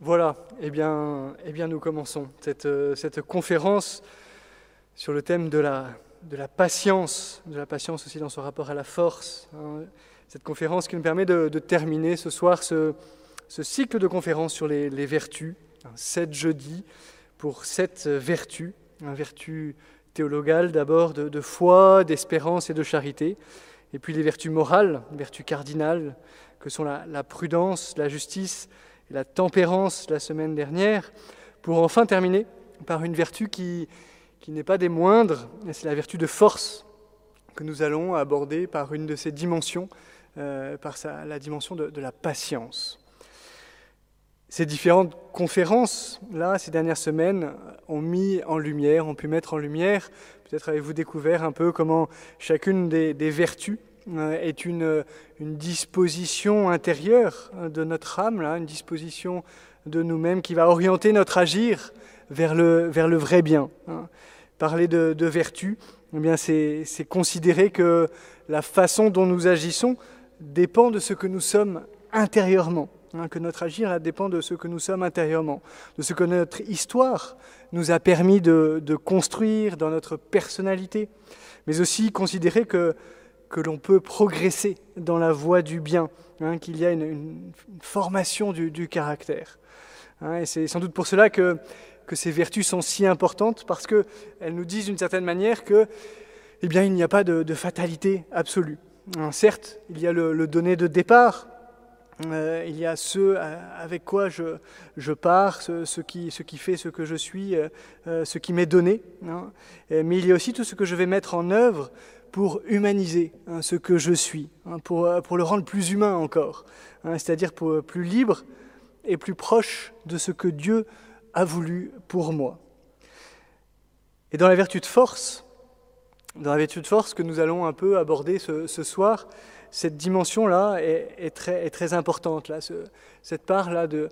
Voilà, eh bien, eh bien nous commençons cette, euh, cette conférence sur le thème de la, de la patience, de la patience aussi dans son rapport à la force. hein. Cette conférence qui nous permet de, terminer ce soir ce, cycle de conférences sur les, les vertus, hein, sept jeudis pour sept vertus, hein, vertus théologales d'abord de, de foi, d'espérance et de charité, et puis les vertus morales, vertus cardinales que sont la prudence, la justice, la tempérance la semaine dernière, pour enfin terminer par une vertu qui, qui n'est pas des moindres, et c'est la vertu de force que nous allons aborder par une de ses dimensions, euh, par la dimension de, la patience. Ces différentes conférences, là, ces dernières semaines, ont mis en lumière, ont pu mettre en lumière, peut-être avez-vous découvert un peu comment chacune des vertus est une, une, disposition intérieure de notre âme, là, une disposition de nous-mêmes qui va orienter notre agir vers le, vers le vrai bien. Hein. Parler de, de vertu, eh bien c'est, c'est considérer que la façon dont nous agissons dépend de ce que nous sommes intérieurement. Hein, que notre agir dépend de ce que nous sommes intérieurement, de ce que notre histoire nous a permis de, de construire dans notre personnalité, mais aussi considérer que que l'on peut progresser dans la voie du bien, hein, qu'il y a une, formation du, caractère. Hein, et c'est sans doute pour cela que, que, ces vertus sont si importantes, parce qu'elles nous disent d'une certaine manière que, eh bien, il n'y a pas de, fatalité absolue. Hein, certes, il y a le, donné de départ, euh, il y a ce avec quoi je, je pars, ce, qui, ce, qui, fait ce que je suis, euh, ce qui m'est donné, mais il y a aussi tout ce que je vais mettre en œuvre pour humaniser hein, ce que je suis, hein, pour, euh, pour, le rendre plus humain encore, hein, c'est-à-dire pour plus libre et plus proche de ce que Dieu a voulu pour moi. Et dans la vertu de force, dans la vertu de force que nous allons un peu aborder ce, ce soir, cette dimension-là est, très, importante, cette part-là de,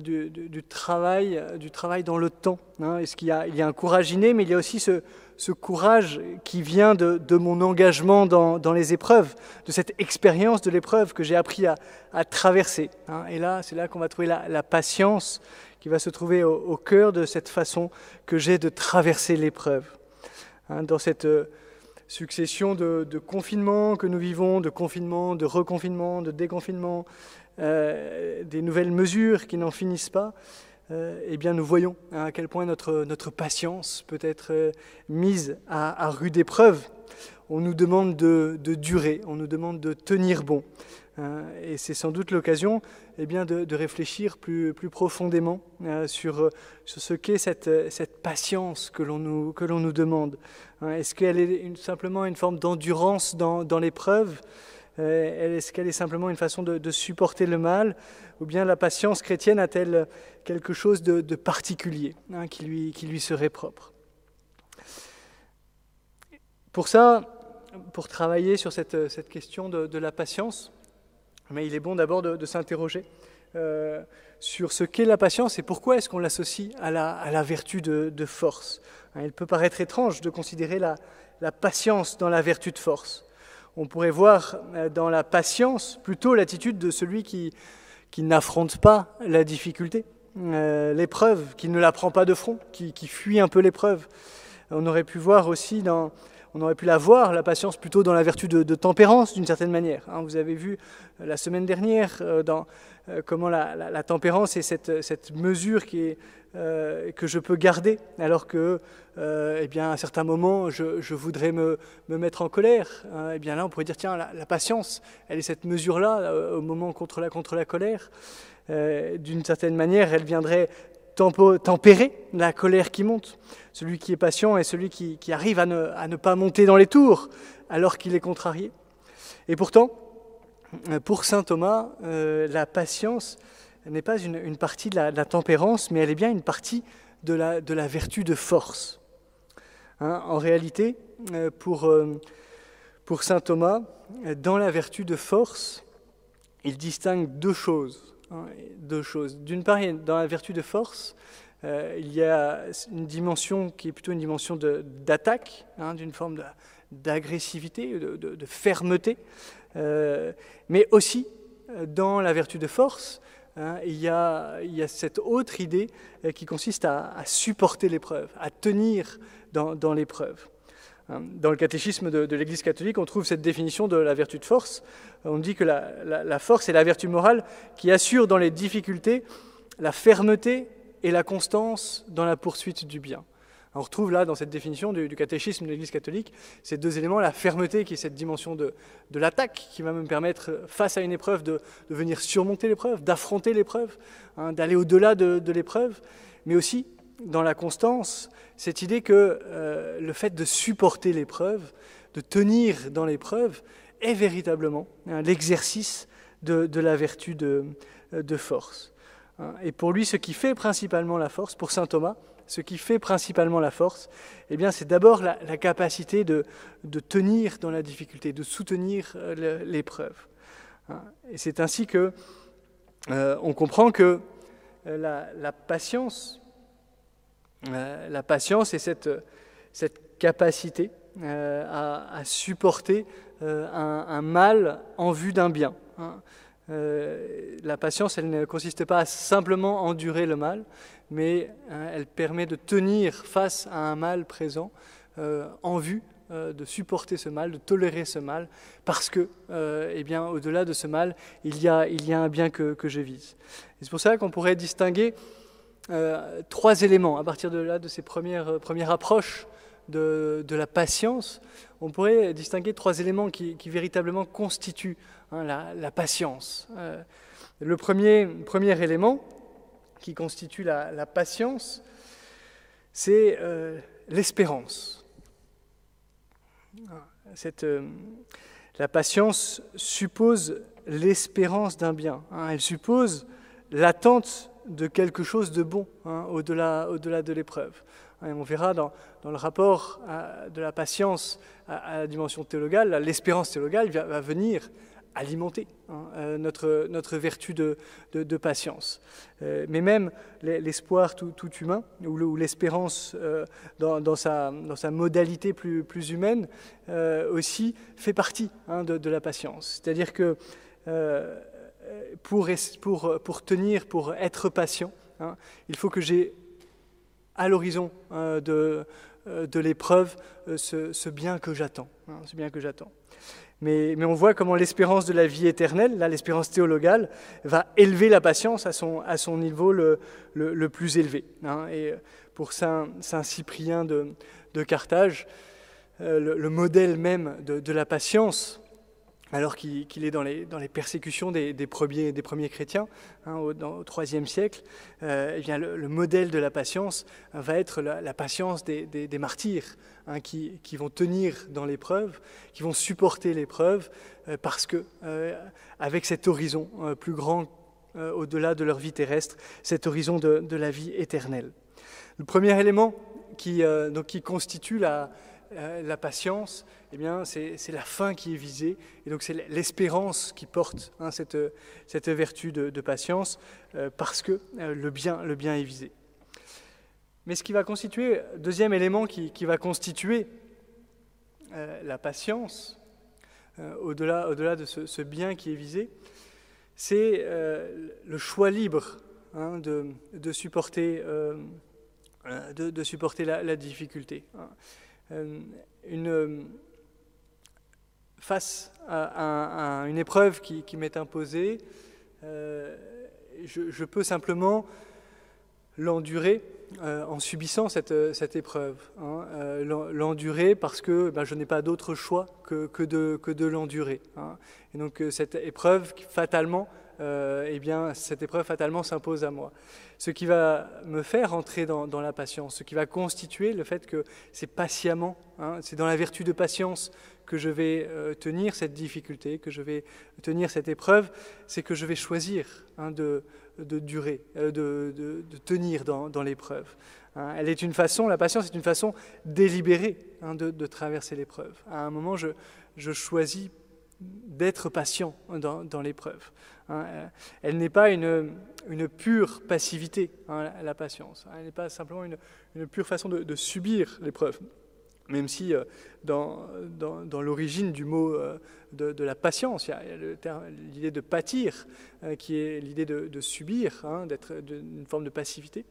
du, travail, du travail dans le temps. Hein, il y a un courage inné, mais il y a aussi ce, courage qui vient de, mon engagement dans, les épreuves, de cette expérience de l'épreuve que j'ai appris à, traverser. Hein, et là, c'est là qu'on va trouver la, patience qui va se trouver au, cœur de cette façon que j'ai de traverser l'épreuve. Hein, dans cette succession de, confinements que nous vivons, de confinements, de reconfinements, de déconfinements, euh, des nouvelles mesures qui n'en finissent pas, euh, eh bien nous voyons à quel point notre, patience peut être euh, mise à, rude épreuve. On nous demande de, de, durer, on nous demande de tenir bon. Euh, et c'est sans doute l'occasion eh bien, de, réfléchir plus, plus profondément euh, sur, sur ce qu'est cette, cette patience que l'on nous, que l'on nous demande. Est-ce qu'elle est simplement une forme d'endurance dans, dans l'épreuve Est-ce qu'elle est simplement une façon de, supporter le mal Ou bien la patience chrétienne a-t-elle quelque chose de, particulier hein, qui, lui, qui lui serait propre? Pour ça, pour travailler sur cette, cette question de la patience, mais il est bon d'abord de, s'interroger euh, sur ce qu'est la patience et pourquoi est-ce qu'on l'associe à la, vertu de, force. Il peut paraître étrange de considérer la, patience dans la vertu de force. On pourrait voir euh, dans la patience plutôt l'attitude de celui qui, n'affronte pas la difficulté, euh, l'épreuve, qui ne la prend pas de front, qui fuit un peu l'épreuve. On aurait pu voir aussi dans, on aurait pu la voir, la patience, plutôt dans la vertu de, tempérance, d'une certaine manière. Hein, vous avez vu euh, la semaine dernière euh, dans, euh, comment la, tempérance est cette, mesure qui est, que je peux garder, alors que, eh bien, à un certain moment, je, je voudrais me, me, mettre en colère. Hein, eh bien là, on pourrait dire, tiens, la, patience, elle est cette mesure-là, au moment contre la colère. d'une certaine manière, elle viendrait tempérer la colère qui monte. Celui qui est patient est celui qui, arrive à ne, pas monter dans les tours alors qu'il est contrarié. Et pourtant, pour saint Thomas, euh, la patience n'est pas une, partie de la, tempérance, mais elle est bien une partie de la, vertu de force. Hein, en réalité, euh, euh, pour saint Thomas, dans la vertu de force, il distingue deux choses deux choses. D'une part, dans la vertu de force, euh, il y a une dimension qui est plutôt une dimension d'attaque, hein, d'une forme d'agressivité, de, fermeté, euh, mais aussi dans la vertu de force, hein, il, y a, cette autre idée euh, qui consiste à, supporter l'épreuve, à tenir dans, l'épreuve. Hein, dans le catéchisme de, l'Église catholique, on trouve cette définition de la vertu de force. On dit que la, force est la vertu morale qui assure dans les difficultés la fermeté et la constance dans la poursuite du bien. On retrouve là, dans cette définition du, catéchisme de l'Église catholique, ces deux éléments, la fermeté, qui est cette dimension de, l'attaque, qui va me permettre, face à une épreuve, de, venir surmonter l'épreuve, d'affronter l'épreuve, hein, d'aller au-delà de, l'épreuve, mais aussi, dans la constance, cette idée que euh, le fait de supporter l'épreuve, de tenir dans l'épreuve, est véritablement hein, l'exercice de, la vertu de, force. Hein. Et pour lui, ce qui fait principalement la force, pour saint Thomas, ce qui fait principalement la force, eh bien, c'est d'abord la, capacité de, tenir dans la difficulté, de soutenir euh, l'épreuve. Hein. Et c'est ainsi que euh, on comprend que euh, la, patience, la patience est cette, cette capacité à, supporter un, mal en vue d'un bien. Hein. la patience, elle ne consiste pas à simplement endurer le mal, mais elle permet de tenir face à un mal présent euh, en vue euh, de supporter ce mal, de tolérer ce mal, parce que, euh, eh bien, au-delà de ce mal, il y a, il y a un bien que, que je vise. C'est pour ça qu'on pourrait distinguer trois éléments à partir de là, de ces premières, premières approches de, de, la patience. On pourrait distinguer trois éléments qui, véritablement constituent hein, la, patience. le premier, premier élément, qui constitue la, patience, c'est euh, l'espérance. Euh, la patience suppose l'espérance d'un bien. Hein. Elle suppose l'attente de quelque chose de bon hein, au-delà, au-delà de l'épreuve. Et on verra dans, dans le rapport de la patience à, la dimension théologale, l'espérance théologale va, venir alimenter hein, euh, notre, notre vertu de, de, patience. Euh, mais même l'espoir tout, tout, humain, ou l'espérance euh, dans, dans, sa, dans sa modalité plus, plus humaine, aussi fait partie hein, de, de, la patience. C'est-à-dire que pour, tenir, pour être patient, hein, il faut que j'ai à l'horizon de, de l'épreuve ce, ce, bien que j'attends. ce bien que j'attends. Mais, on voit comment l'espérance de la vie éternelle, là l'espérance théologale, va élever la patience à son, niveau le, plus élevé. Hein. Et pour Saint, Cyprien de, Carthage, euh, le, modèle même de la patience, alors qu'il est dans les, persécutions des, premiers, chrétiens hein, au, dans, IIIe siècle, euh, eh le, modèle de la patience va être la, patience des, martyrs hein, qui, vont tenir dans l'épreuve, qui vont supporter l'épreuve, euh, parce que euh, avec cet horizon plus grand au-delà de leur vie terrestre, cet horizon de, la vie éternelle. Le premier élément qui constitue la, la patience, eh bien, c'est la fin qui est visée, et donc c'est l'espérance qui porte hein, cette, cette, vertu de, patience, euh, parce que euh, le, bien, le bien est visé. Mais ce qui va constituer, deuxième élément qui, qui va constituer euh, la patience, au-delà au de ce, bien qui est visé, c'est le choix libre hein, de, de, supporter, de, supporter la, la difficulté. Hein. Euh, une, face à, une épreuve qui, m'est imposée, euh, je, peux simplement l'endurer euh, en subissant cette, cette épreuve. Hein, l'endurer parce que ben, je n'ai pas d'autre choix que, que, de, que de l'endurer. Hein. Et donc cette épreuve, fatalement, euh, eh bien, cette épreuve fatalement s'impose à moi. Ce qui va me faire entrer dans, la patience, ce qui va constituer le fait que c'est patiemment, hein, c'est dans la vertu de patience que je vais euh, tenir cette difficulté, que je vais tenir cette épreuve, c'est que je vais choisir hein, de, durer, euh, de, tenir dans, l'épreuve. Hein. elle est une façon, la patience est une façon délibérée de, traverser l'épreuve. À un moment, je, je choisis d'être patient dans, l'épreuve. Hein. Elle n'est pas une, une pure passivité, hein, la patience. Elle n'est pas simplement une, pure façon de, subir l'épreuve. même si dans, dans, l'origine du mot de, la patience, il y a l'idée de pâtir, qui est l'idée de, subir, hein, d'être d'une forme de passivité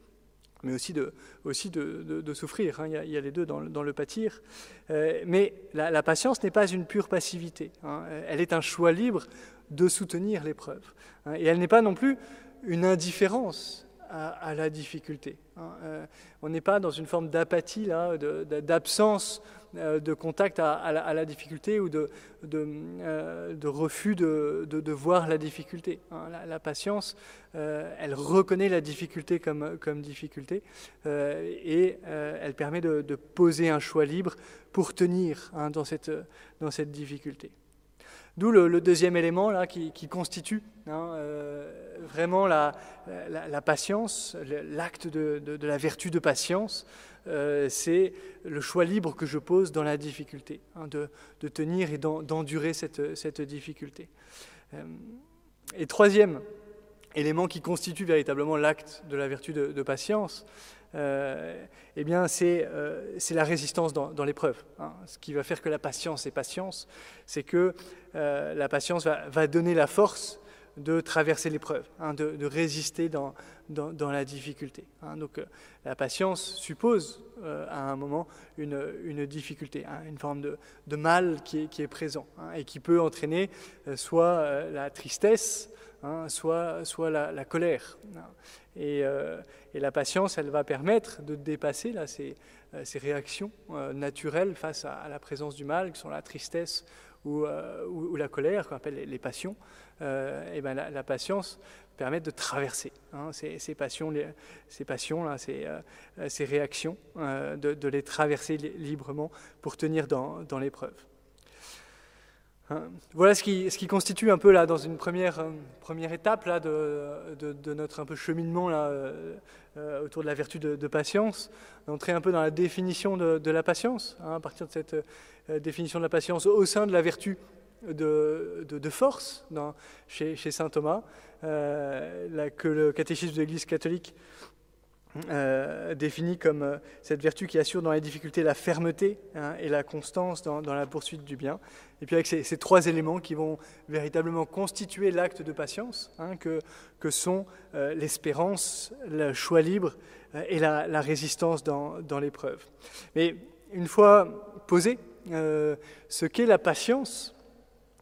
mais aussi de, souffrir. Hein. Il, y a, les deux dans, le pâtir. Euh, mais la, patience n'est pas une pure passivité. Hein. Elle est un choix libre de soutenir l'épreuve. Hein. Et elle n'est pas non plus une indifférence à, la difficulté. Euh, on n'est pas dans une forme d'apathie, d'absence de contact à, la, difficulté ou de, euh, refus de, voir la difficulté. Hein. La, patience, euh, elle reconnaît la difficulté comme, difficulté et elle permet de, poser un choix libre pour tenir hein, dans cette difficulté. D'où le, deuxième élément là, qui, constitue hein, euh, vraiment la, patience, l'acte de, la vertu de patience, euh, c'est le choix libre que je pose dans la difficulté, hein, de, tenir et d'endurer cette, difficulté. Euh, et troisième élément qui constitue véritablement l'acte de la vertu de, patience, euh, eh bien, c'est euh, la résistance dans, l'épreuve. Hein. Ce qui va faire que la patience est patience, c'est que euh, la patience va, donner la force de traverser l'épreuve, hein, de, résister dans, dans, la difficulté. Hein. Donc, la patience suppose à un moment une, une difficulté, une forme de, de mal qui est, qui est présent et qui peut entraîner soit la tristesse, soit, soit la, colère. Euh, et, la patience, elle va permettre de dépasser là, ces, euh, réactions euh, naturelles face à, la présence du mal, qui sont la tristesse ou, la colère, qu'on appelle les, passions. et ben la, patience permet de traverser hein, ces, passions, ces réactions, de, les traverser librement pour tenir dans l'épreuve. Hein. Voilà ce qui, ce qui, constitue un peu là, dans une première, euh, première étape là, de, de, notre un peu cheminement là, euh, euh, autour de la vertu de, patience, d'entrer un peu dans la définition de, la patience, hein, à partir de cette définition de la patience au sein de la vertu de, force dans, chez, chez, saint Thomas, que le catéchisme de l'Église catholique euh, défini comme euh, cette vertu qui assure dans les difficultés la fermeté hein, et la constance dans, la poursuite du bien. Et puis avec ces, trois éléments qui vont véritablement constituer l'acte de patience, hein, que, que, sont euh, l'espérance, le choix libre et la, résistance dans, dans l'épreuve. Mais une fois posé ce qu'est la patience,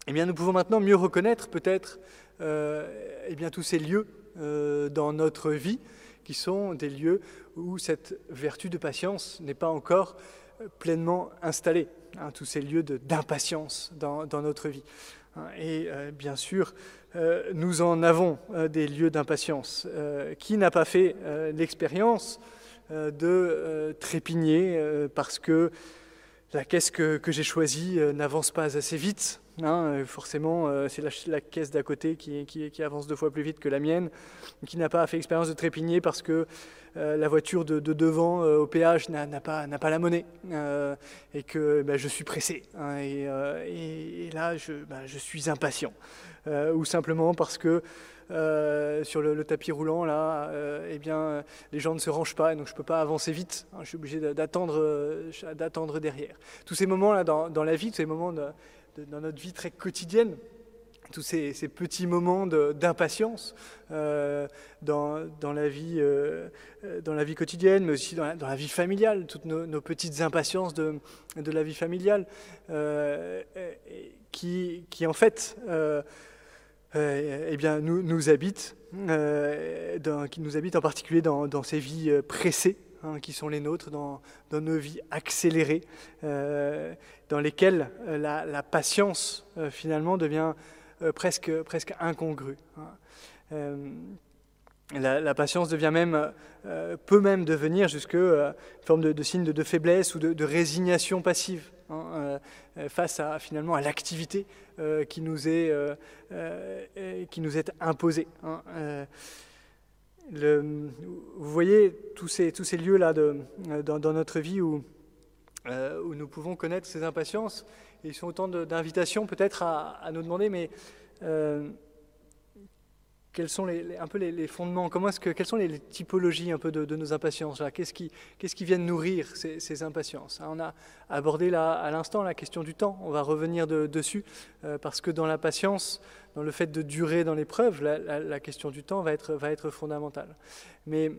eh bien nous pouvons maintenant mieux reconnaître peut-être eh bien tous ces lieux dans notre vie qui sont des lieux où cette vertu de patience n'est pas encore euh, pleinement installée, hein, tous ces lieux d'impatience dans, notre vie. Hein. Et euh, bien sûr, euh, nous en avons des lieux d'impatience. qui n'a pas fait l'expérience de trépigner parce que la caisse que, que j'ai choisie n'avance pas assez vite Hein, forcément, euh, c'est la, caisse d'à côté qui, avance deux fois plus vite que la mienne, qui n'a pas fait expérience de trépigner parce que euh, la voiture de, devant euh, au péage n'a pas, la monnaie et que bah, je suis pressé. Hein, et, là, je, bah, suis impatient. ou simplement parce que sur le, tapis roulant, là, eh bien, les gens ne se rangent pas et donc je ne peux pas avancer vite. Hein, je suis obligé d'attendre derrière. Tous ces moments-là dans, dans, la vie, tous ces moments de, dans notre vie très quotidienne, tous ces, petits moments d'impatience euh, dans, dans, la vie, euh, dans la vie quotidienne, mais aussi dans la, vie familiale, toutes nos, petites impatiences de, de, la vie familiale, euh, qui, qui, en fait eh bien, nous, nous habitent, qui nous habitent en particulier dans ces vies pressées Hein, qui sont les nôtres dans, nos vies accélérées, euh, dans lesquelles euh, la, patience euh, finalement devient presque, presque incongrue. Hein. La, patience devient même, peut même devenir jusque une forme de, signe de, faiblesse ou de, résignation passive hein, face à finalement à l'activité qui nous est qui nous est imposée vous voyez tous ces, tous ces lieux-là dans, notre vie où, euh, où, nous pouvons connaître ces impatiences. ils sont autant d'invitations peut-être à, nous demander, mais euh, quels sont les, un peu les, fondements Comment est-ce que, Quelles sont les, typologies un peu de, nos impatiences Qu'est-ce qui, qu'est-ce qui vient nourrir ces, impatiences? On a abordé là, à l'instant la question du temps. On va revenir dessus euh, parce que dans l'impatience, dans le fait de durer dans l'épreuve, la, question du temps va être, va être fondamentale. Mais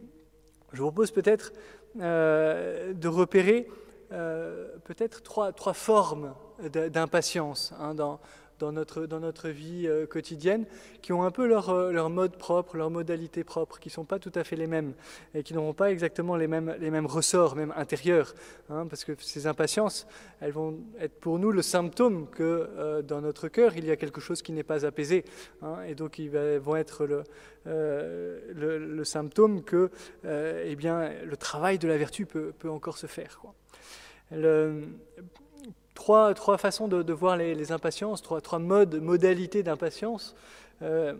je vous propose peut-être euh, de repérer euh, peut-être trois, trois formes d'impatience hein, dans, dans notre, dans notre vie euh, quotidienne, qui ont un peu leur, euh, leur mode propre, leur modalité propre, qui ne sont pas tout à fait les mêmes, et qui n'auront pas exactement les mêmes, les mêmes ressorts, même intérieurs, hein, parce que ces impatiences, elles vont être pour nous le symptôme que euh, dans notre cœur, il y a quelque chose qui n'est pas apaisé, hein, et donc ils vont être le, le, symptôme que eh bien, le travail de la vertu peut, peut encore se faire. Trois, façons de, voir les, impatiences, trois, modes, modalités d'impatience. Euh,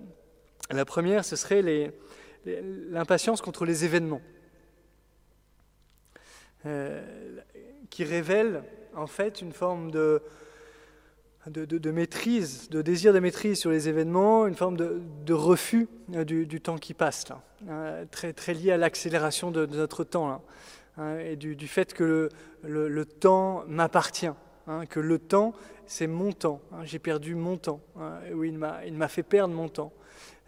la première, ce serait l'impatience contre les événements, euh, qui révèle en fait une forme de, maîtrise, de désir de maîtrise sur les événements, une forme de, refus euh, du, temps qui passe, là, très, très lié à l'accélération de, notre temps, hein, et du, fait que le temps m'appartient. Hein, que le temps, c'est mon temps. Hein, j'ai perdu mon temps. Hein, oui, il m'a fait perdre mon temps.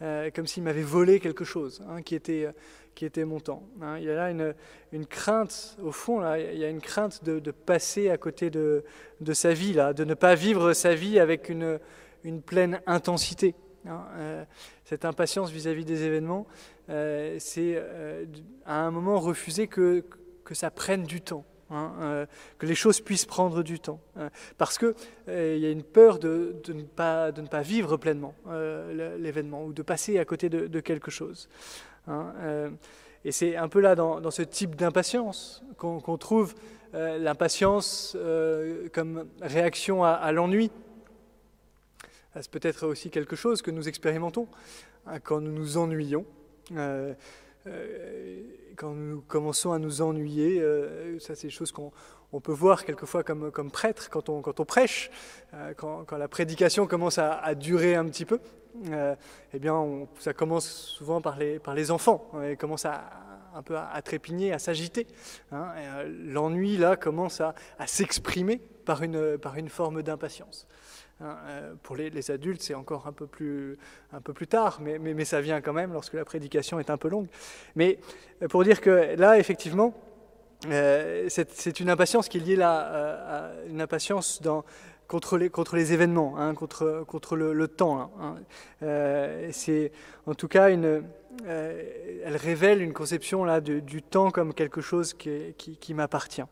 Euh, comme s'il m'avait volé quelque chose qui, était, qui était mon temps. il y a là une, une, crainte, au fond, là, il y a une crainte de, passer à côté de, de, sa vie, là, de ne pas vivre sa vie avec une, une pleine intensité. Euh, cette impatience vis-à-vis des événements, euh, c'est à un moment refuser que, que ça prenne du temps. Hein, euh, que les choses puissent prendre du temps. Hein, parce qu'il euh, y a une peur de, ne pas, de, ne pas, vivre pleinement euh, l'événement ou de passer à côté de, quelque chose. Hein, et c'est un peu là, dans, ce type d'impatience, qu'on trouve l'impatience comme réaction à, l'ennui. C'est peut-être aussi quelque chose que nous expérimentons quand nous nous ennuyons quand nous commençons à nous ennuyer, euh, ça c'est des choses qu'on on peut voir quelquefois comme, prêtre quand on, prêche, euh, quand, la prédication commence à, durer un petit peu, euh, eh bien ça commence souvent par les, enfants, hein, et commence à, un peu à, trépigner, à s'agiter. Hein, L'ennui là commence à, s'exprimer par une forme d'impatience. Hein, euh, pour les, adultes, c'est encore un peu plus, tard, mais, ça vient quand même lorsque la prédication est un peu longue. Mais euh, pour dire que là, effectivement, euh, c'est une impatience qui est liée à, une impatience contre, les, événements, hein, contre, le, temps. Hein, c'est en tout cas elle révèle une conception là du, temps comme quelque chose qui m'appartient.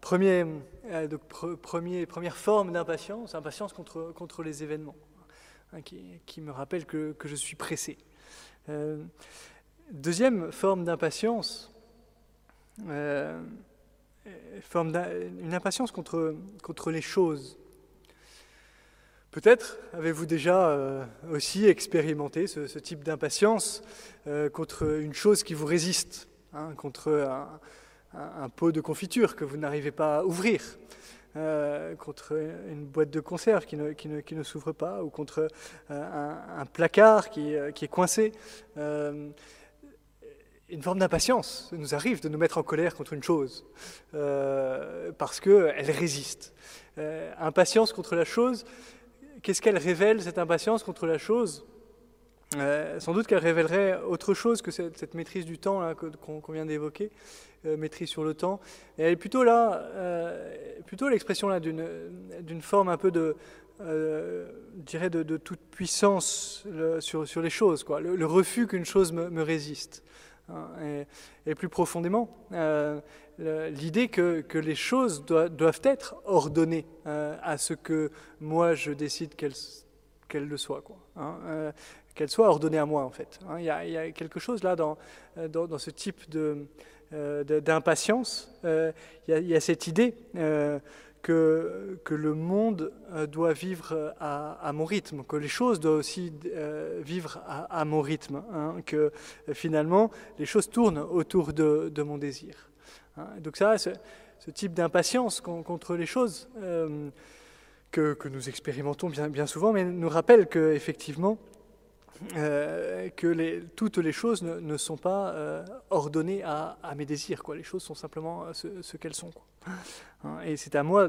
Premier, euh, première forme d'impatience, impatience contre, contre les événements, hein, qui, qui, me rappelle que, que, je suis pressé. Euh, deuxième forme d'impatience, euh, forme une impatience contre, contre les choses. Peut-être avez-vous déjà aussi expérimenté ce, type d'impatience contre une chose qui vous résiste, hein, contre un, un, pot de confiture que vous n'arrivez pas à ouvrir, euh, contre une boîte de conserve qui ne, s'ouvre pas, ou contre euh, un, placard qui, euh, qui, est coincé. une forme d'impatience nous arrive de nous mettre en colère contre une chose, parce qu'elle résiste. impatience contre la chose, qu'est-ce qu'elle révèle, cette impatience contre la chose? Sans doute qu'elle révélerait autre chose que cette, maîtrise du temps qu'on vient d'évoquer, euh, maîtrise sur le temps. Et elle est plutôt là, euh, plutôt l'expression là d'une forme un peu de, euh, dirais de, toute puissance sur, les choses, quoi. Le, refus qu'une chose me, résiste. Hein. et, plus profondément, l'idée que, les choses doivent être ordonnées à ce que moi je décide qu'elles le soient. Quoi, hein. Qu'elles soient ordonnées à moi en fait. Hein. Il y, a, quelque chose là dans, dans, dans ce type de, euh, d'impatience, euh, il y, a cette idée euh, que, que, le monde doit vivre à, mon rythme, que les choses doivent aussi vivre à, mon rythme, hein, que finalement les choses tournent autour de, mon désir. Hein. Donc ça, ce, type d'impatience contre les choses que, que, nous expérimentons bien, bien souvent, mais nous rappelle qu'effectivement, que toutes les choses ne, sont pas ordonnées à, mes désirs. Les choses sont simplement ce, qu'elles sont. Hein, et c'est à moi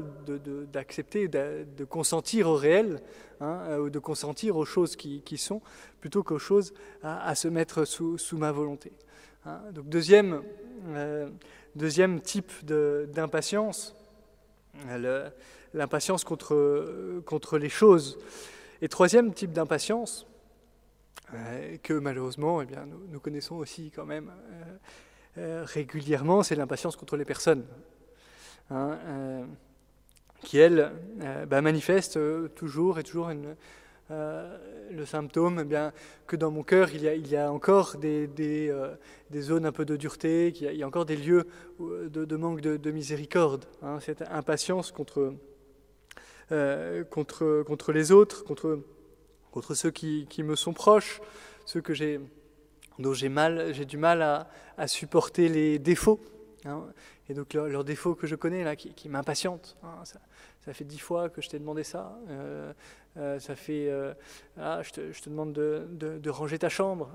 d'accepter, de, consentir au réel, hein, ou de consentir aux choses qui, sont, plutôt qu'aux choses à, se mettre sous, ma volonté. Hein. Donc deuxième, deuxième type d'impatience, l'impatience contre, les choses. Et troisième type d'impatience, euh, que malheureusement eh bien, nous, connaissons aussi quand même euh, euh, régulièrement, c'est l'impatience contre les personnes, hein, qui, elle, bah, manifeste toujours et toujours le symptôme eh bien, que dans mon cœur, il y a, a encore des, zones un peu de dureté, qu'il y, il y a encore des lieux de, de manque de, miséricorde. Hein, cette impatience contre, contre, contre les autres, contre contre ceux qui, me sont proches, ceux que j'ai, dont j'ai mal, j'ai du mal à, supporter les défauts. Hein. et donc leurs défauts que je connais là, qui, qui m'impatientent. Ça, fait dix fois que je t'ai demandé ça. Euh, euh, ça fait, euh, ah, je, te, demande de, ranger ta chambre,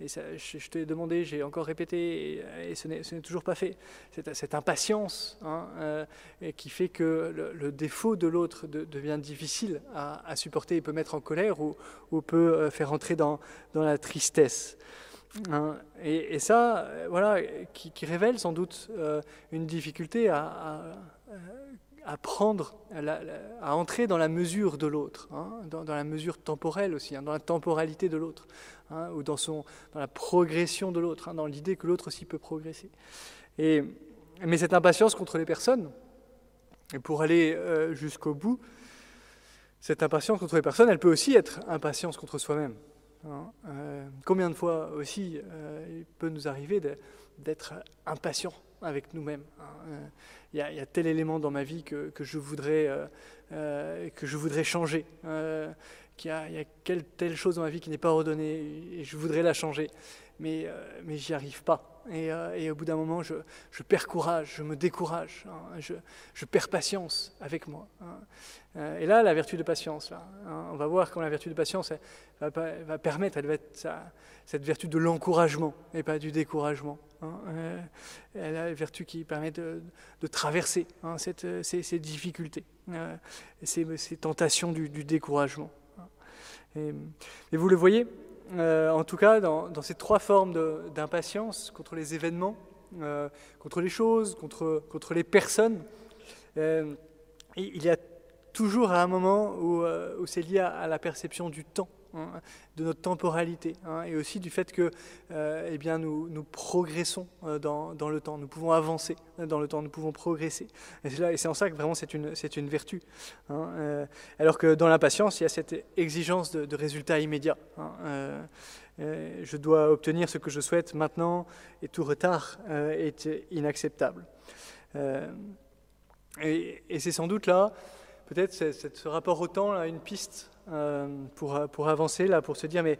et je, t'ai demandé, j'ai encore répété, et, ce n'est toujours pas fait. Cette, cette impatience hein, qui fait que le, défaut de l'autre devient difficile à, supporter, il peut mettre en colère ou, peut faire entrer dans, dans la tristesse. Hein. et, ça, voilà, qui, révèle sans doute une difficulté à prendre, à, entrer dans la mesure de l'autre, hein, dans, la mesure temporelle aussi, hein, dans la temporalité de l'autre, hein, ou dans, son, dans la progression de l'autre, dans l'idée que l'autre aussi peut progresser. Et, mais cette impatience contre les personnes, et pour aller euh, jusqu'au bout, cette impatience contre les personnes, elle peut aussi être impatience contre soi-même. Euh, combien de fois aussi euh, il peut nous arriver d'être impatient avec nous-mêmes il y, a tel élément dans ma vie que, je, voudrais, euh, euh, que je voudrais changer, euh, qu'il y, a, telle chose dans ma vie qui n'est pas ordonnée et je voudrais la changer, mais, mais j'y arrive pas. Et, au bout d'un moment, je, perds courage, je me décourage, hein, je, perds patience avec moi. Hein. Et là, la vertu de patience, hein, on va voir comment la vertu de patience va, permettre, elle va être cette vertu de l'encouragement et pas du découragement. Hein, euh, elle a la vertu qui permet de, traverser hein, cette, ces, difficultés, euh, ces, tentations du, découragement. Hein. Et, vous le voyez, euh, en tout cas, dans, ces trois formes d'impatience contre les événements, contre les choses, contre, les personnes, il y a toujours un moment où c'est lié à la perception du temps. Hein, de notre temporalité hein, et aussi du fait que euh, eh bien, nous, nous progressons euh, dans, dans, le temps, nous pouvons avancer dans le temps, nous pouvons progresser. Et c'est en ça que vraiment c'est une, une vertu. Hein, euh, alors que dans l'impatience, il y a cette exigence de, résultats immédiats. je dois obtenir ce que je souhaite maintenant et tout retard est inacceptable. et c'est sans doute là, peut-être ce rapport au temps, là, une piste euh, pour, pour avancer, là, pour se dire, mais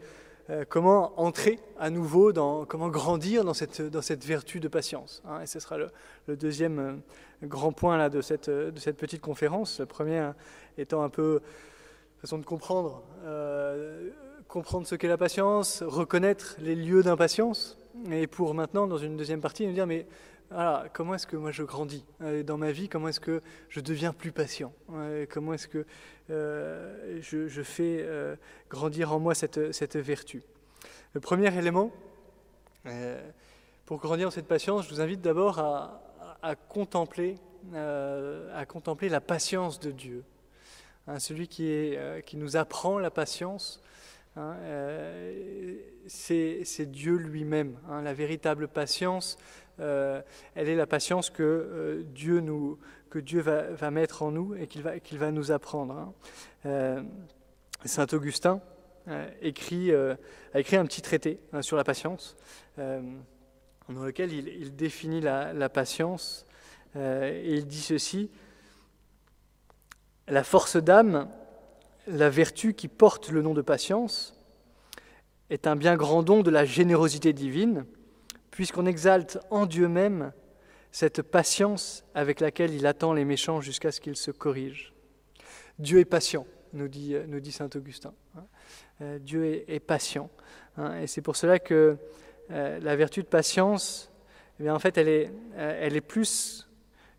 euh, comment entrer à nouveau, dans, comment grandir dans cette, dans cette vertu de patience. Hein, et ce sera le, deuxième euh, grand point là, de, cette, de cette petite conférence. Le premier étant un peu façon de comprendre, comprendre ce qu'est la patience, reconnaître les lieux d'impatience. Et pour maintenant, dans une deuxième partie, nous dire, mais comment est-ce que moi je grandis? Euh, dans ma vie Comment est-ce que je deviens plus patient? Comment est-ce que euh, je, fais euh, grandir en moi cette, vertu? Le premier élément, pour grandir dans cette patience, je vous invite d'abord à, contempler, la patience de Dieu. Hein, celui qui nous apprend la patience, hein, c'est Dieu lui-même. Hein, la véritable patience, euh, elle est la patience que euh, Dieu, nous, que Dieu va, mettre en nous et qu'il va, nous apprendre. Hein. Euh, Saint Augustin écrit, a écrit un petit traité hein, sur la patience, dans lequel il, définit la, patience, et il dit ceci, la force d'âme, la vertu qui porte le nom de patience, est un bien grand don de la générosité divine, puisqu'on exalte en Dieu même cette patience avec laquelle il attend les méchants jusqu'à ce qu'ils se corrigent. Dieu est patient, nous dit, nous dit Saint Augustin. Dieu est, patient. Hein. et c'est pour cela que la vertu de patience, eh bien, en fait, elle est, elle est plus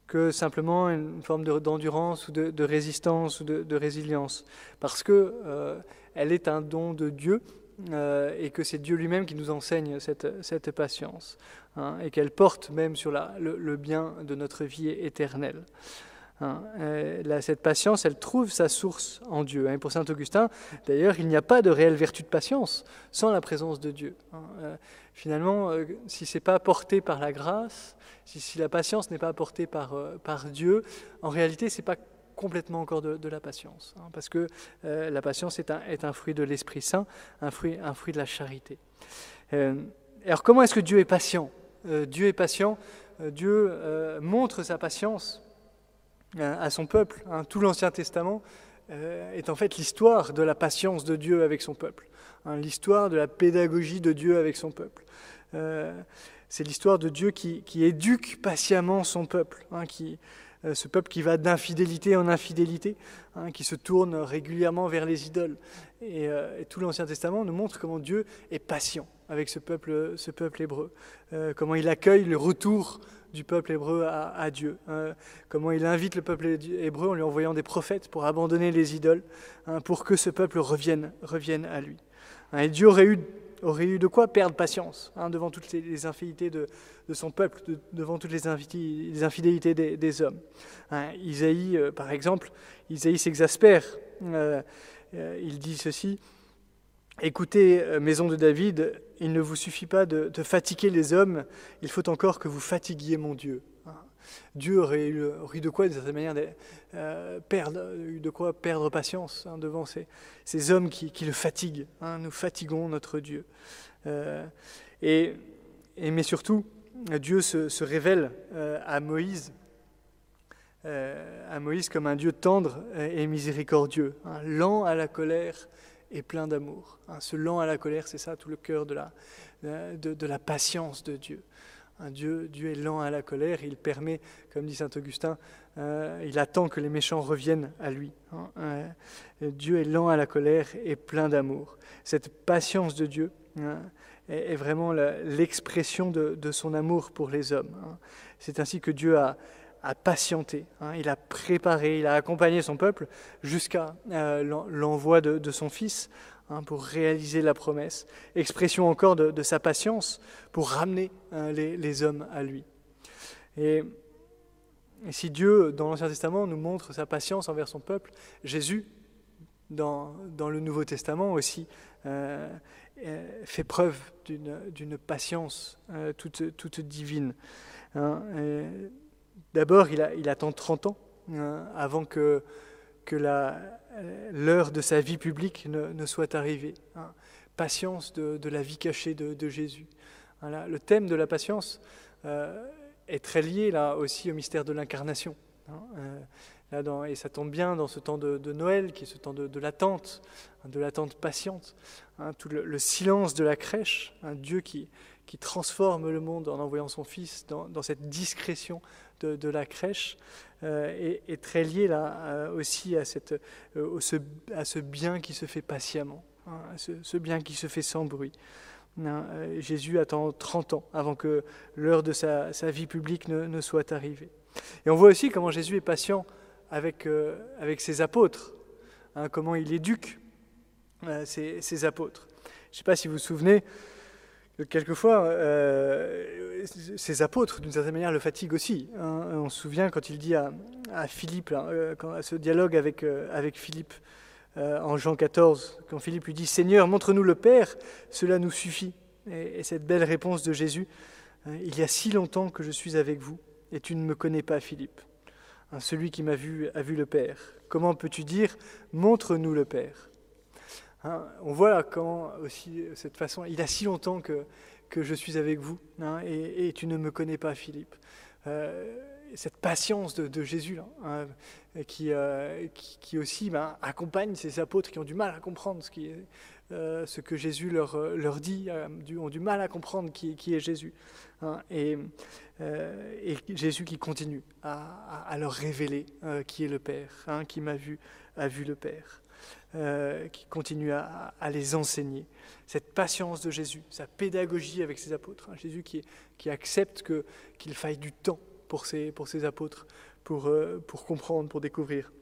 que simplement une forme d'endurance ou de, résistance ou de, résilience, parce que elle est un don de Dieu euh, et que c'est Dieu lui-même qui nous enseigne cette, patience, hein, et qu'elle porte même sur le, bien de notre vie éternelle. Hein. Euh, cette patience, elle trouve sa source en Dieu. Hein. pour saint Augustin, d'ailleurs, il n'y a pas de réelle vertu de patience sans la présence de Dieu. Euh, finalement, si c'est pas porté par la grâce, si, la patience n'est pas apportée par, par Dieu, en réalité, c'est pas complètement encore de, la patience, hein, parce que euh, la patience est un, est un fruit de l'Esprit Saint, un fruit, un fruit de la charité. Euh, alors comment est-ce que Dieu est patient? Euh, Dieu est patient, Dieu montre sa patience à son peuple. Hein. Tout l'Ancien Testament est en fait l'histoire de la patience de Dieu avec son peuple, hein, l'histoire de la pédagogie de Dieu avec son peuple. C'est l'histoire de Dieu qui, qui, éduque patiemment son peuple, qui, ce peuple qui va d'infidélité en infidélité, hein, qui se tourne régulièrement vers les idoles. Euh, et, tout l'Ancien Testament nous montre comment Dieu est patient avec ce peuple, ce peuple hébreu, euh, comment il accueille le retour du peuple hébreu à, Dieu, hein, comment il invite le peuple hébreu en lui envoyant des prophètes pour abandonner les idoles, hein, pour que ce peuple revienne, revienne à lui. et Dieu aurait eu aurait eu de quoi perdre patience hein, devant toutes les, infidélités de, son peuple, devant toutes les, infidélités des, hommes. Hein, Isaïe, euh, par exemple, Isaïe s'exaspère. Euh, euh, il dit ceci Écoutez, maison de David, il ne vous suffit pas de, de fatiguer les hommes, il faut encore que vous fatiguiez mon Dieu. Dieu aurait eu, de quoi, de cette manière, euh, perdre, de quoi perdre patience hein, devant ces, ces, hommes qui, qui le fatiguent. Hein. nous fatiguons notre Dieu. Euh, et, et, mais surtout, Dieu se, se révèle euh, à Moïse, à Moïse comme un Dieu tendre et miséricordieux, hein, lent à la colère et plein d'amour. ce lent à la colère, c'est ça tout le cœur de la, de la patience de Dieu. Un Dieu, Dieu est lent à la colère, il permet, comme dit saint Augustin, euh, il attend que les méchants reviennent à lui. Hein. Euh, Dieu est lent à la colère et plein d'amour. Cette patience de Dieu hein, est, vraiment l'expression de, son amour pour les hommes. Hein. C'est ainsi que Dieu a, patienté, il a préparé, il a accompagné son peuple jusqu'à euh, l'envoi de, son Fils Hein, pour réaliser la promesse, expression encore de, sa patience pour ramener hein, les, hommes à lui. Et, si Dieu, dans l'Ancien Testament, nous montre sa patience envers son peuple, Jésus, dans, le Nouveau Testament aussi, euh, euh, fait preuve d'une patience euh, toute, divine. Hein. D'abord, il, attend 30 ans avant que, que euh, l'heure de sa vie publique ne, soit arrivée. Hein. Patience de, la vie cachée de, Jésus. le thème de la patience euh, est très lié là aussi au mystère de l'incarnation. Hein. Euh, et ça tombe bien dans ce temps de, Noël, qui est ce temps de, l'attente, hein, de l'attente patiente, tout le, silence de la crèche, un Dieu qui transforme le monde en envoyant son Fils dans, cette discrétion de, la crèche, euh, est, très lié là euh, aussi à, cette, euh, ce, à ce bien qui se fait patiemment, hein, ce, bien qui se fait sans bruit. Hein, Jésus attend 30 ans avant que l'heure de sa, vie publique ne, soit arrivée. Et on voit aussi comment Jésus est patient avec, avec ses apôtres, hein, comment il éduque ses, ses apôtres. Je ne sais pas si vous vous souvenez, Quelquefois, euh, ces apôtres, d'une certaine manière, le fatiguent aussi. Hein. On se souvient quand il dit à, Philippe, euh, à ce dialogue avec, euh, Philippe en Jean 14, quand Philippe lui dit Seigneur, montre-nous le Père, cela nous suffit. Et, cette belle réponse de Jésus Il y a si longtemps que je suis avec vous, et tu ne me connais pas, Philippe. Hein, celui qui m'a vu a vu le Père. Comment peux-tu dire Montre-nous le Père? Hein, on voit comment aussi cette façon, il a si longtemps que, que je suis avec vous hein, et, tu ne me connais pas, Philippe. Euh, cette patience de, Jésus hein, qui, euh, qui, aussi ben, accompagne ces apôtres qui ont du mal à comprendre ce, qui euh, ce que Jésus leur, leur dit, ont du mal à comprendre qui, qui est Jésus. et, et, Jésus qui continue à, à leur révéler qui est le Père, qui m'a vu, a vu le Père. Qui continue à, les enseigner. Cette patience de Jésus, sa pédagogie avec ses apôtres. Hein. Jésus qui, accepte que, qu'il faille du temps pour ses, pour ses apôtres, pour, pour comprendre, pour découvrir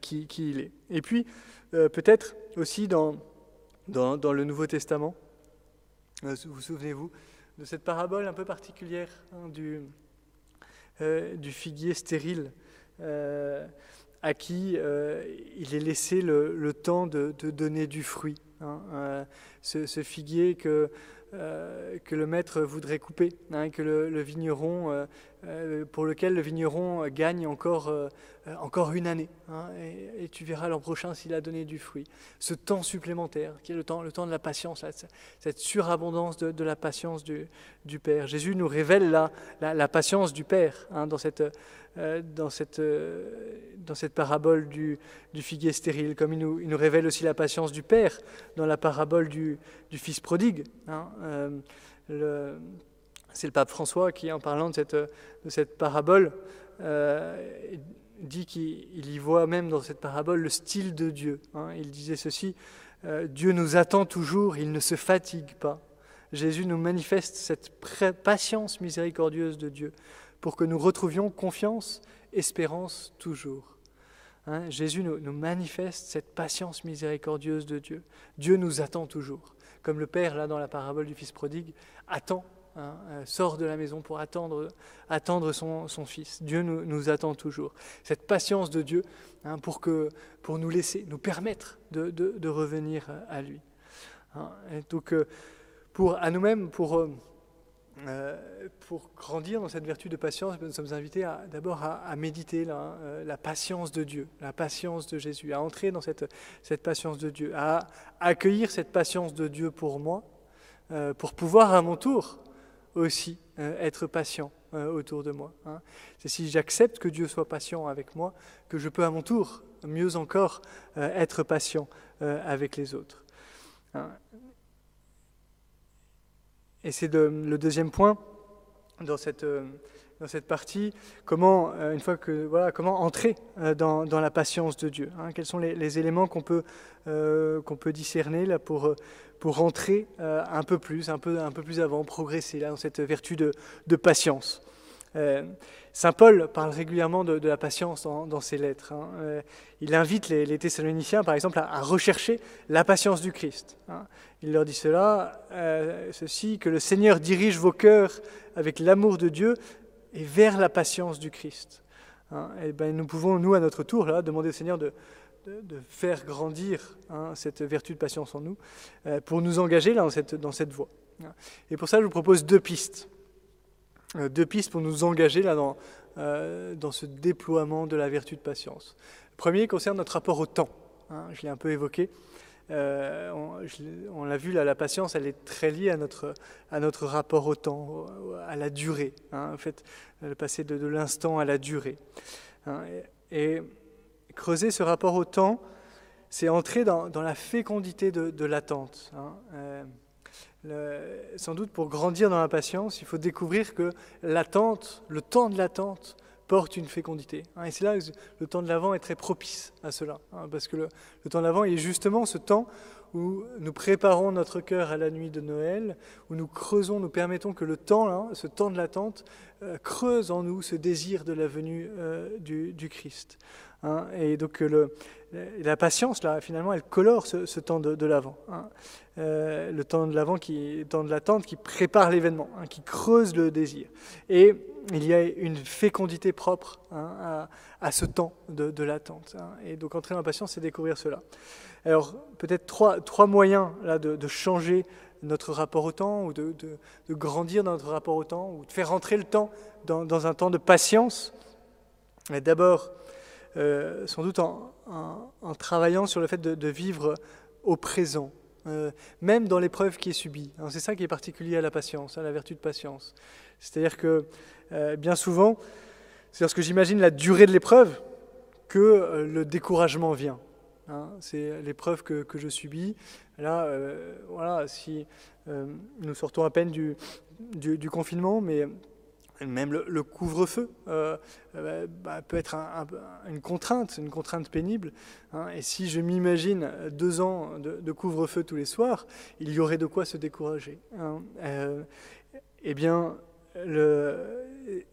qui, qui, il est. Et puis, peut-être aussi dans, dans, dans, le Nouveau Testament, vous souvenez-vous de cette parabole un peu particulière hein, du, euh, du figuier stérile euh, à qui euh, il est laissé le, temps de, donner du fruit. Hein, ce, ce, figuier que euh, que le maître voudrait couper, hein, que le, vigneron, euh, euh, pour lequel le vigneron gagne encore, encore une année. Hein, et, tu verras l'an prochain s'il a donné du fruit. Ce temps supplémentaire, qui est le temps, le temps de la patience, cette surabondance de, la patience du, Père. Jésus nous révèle la, la, patience du Père dans cette euh, dans, cette, euh, dans cette parabole du, figuier stérile, comme il nous, révèle aussi la patience du Père dans la parabole du, du Fils prodigue. Hein. Euh, c'est le pape François qui, en parlant de cette, de cette parabole, dit qu'il y voit même dans cette parabole le style de Dieu. Hein. Il disait ceci, Dieu nous attend toujours, il ne se fatigue pas. Jésus nous manifeste cette patience miséricordieuse de Dieu pour que nous retrouvions confiance, espérance toujours. Hein, Jésus nous, manifeste cette patience miséricordieuse de Dieu. Dieu nous attend toujours. Comme le Père, là, dans la parabole du Fils prodigue, attend, hein, euh, sort de la maison pour attendre, attendre son, Fils. Dieu nous, attend toujours. Cette patience de Dieu hein, pour, que, pour nous laisser, nous permettre de, revenir à lui. donc, euh, pour, à nous-mêmes, pour... Euh, pour grandir dans cette vertu de patience, nous sommes invités d'abord à, méditer euh, la patience de Dieu, la patience de Jésus, à entrer dans cette, cette patience de Dieu, à accueillir cette patience de Dieu pour moi, euh, pour pouvoir à mon tour aussi être patient autour de moi. Hein. C'est si j'accepte que Dieu soit patient avec moi que je peux à mon tour, mieux encore, être patient avec les autres. Hein. Et c'est le deuxième point dans cette, euh, dans cette partie, comment, euh, une fois que, voilà, comment entrer euh, dans, dans la patience de Dieu. Hein. quels sont les, éléments qu'on peut, peut discerner là, pour, pour rentrer un peu plus, un peu, un peu plus avant, progresser là, dans cette vertu de, de patience Saint Paul parle régulièrement de, la patience dans, ses lettres. Hein. Euh, il invite les, Thessaloniciens, par exemple, à, rechercher la patience du Christ. Hein. Il leur dit cela, euh, ceci, que le Seigneur dirige vos cœurs avec l'amour de Dieu et vers la patience du Christ. Hein. Et ben, nous pouvons, nous, à notre tour, là, demander au Seigneur de, faire grandir cette vertu de patience en nous, euh, pour nous engager dans, cette, dans cette voie. Et pour ça, je vous propose deux pistes. Euh, deux pistes pour nous engager là dans, euh, dans ce déploiement de la vertu de patience. Le premier concerne notre rapport au temps. Hein, je l'ai un peu évoqué. Euh, on, l'a vu, là, la patience, elle est très liée à notre, à notre rapport au temps, à la durée. Hein, en fait, le passer de, l'instant à la durée. Hein, et, creuser ce rapport au temps, c'est entrer dans, la fécondité de l'attente sans doute pour grandir dans la patience, il faut découvrir que l'attente, le temps de l'attente, porte une fécondité. Hein, et c'est là que le temps de l'Avent est très propice à cela, hein, parce que le, temps de l'Avent est justement ce temps où nous préparons notre cœur à la nuit de Noël, où nous creusons, nous permettons que le temps, ce temps de l'attente, creuse en nous ce désir de la venue euh, du, Christ. Hein. et donc la patience, là, finalement, elle colore ce, temps de, l'Avent. Euh, le temps de l'avant, qui, temps de l'attente, qui prépare l'événement, hein, qui creuse le désir. Et il y a une fécondité propre hein, à, ce temps de, l'attente. Hein. Et donc entrer dans la patience, c'est découvrir cela. Alors peut-être trois, trois moyens là, de, changer notre rapport au temps, ou de, grandir dans notre rapport au temps, ou de faire rentrer le temps dans, un temps de patience. D'abord, euh, sans doute en, travaillant sur le fait de, vivre au présent, euh, même dans l'épreuve qui est subie. C'est ça qui est particulier à la patience, à la vertu de patience. C'est-à-dire que euh, bien souvent, c'est lorsque j'imagine la durée de l'épreuve que le découragement vient. Hein. c'est l'épreuve que, je subis. Là, voilà, si nous sortons à peine du, confinement, mais même le, couvre-feu euh, euh, bah, peut être une contrainte, une contrainte pénible. Hein. et si je m'imagine deux ans de, couvre-feu tous les soirs, il y aurait de quoi se décourager. Hein. Euh, eh bien,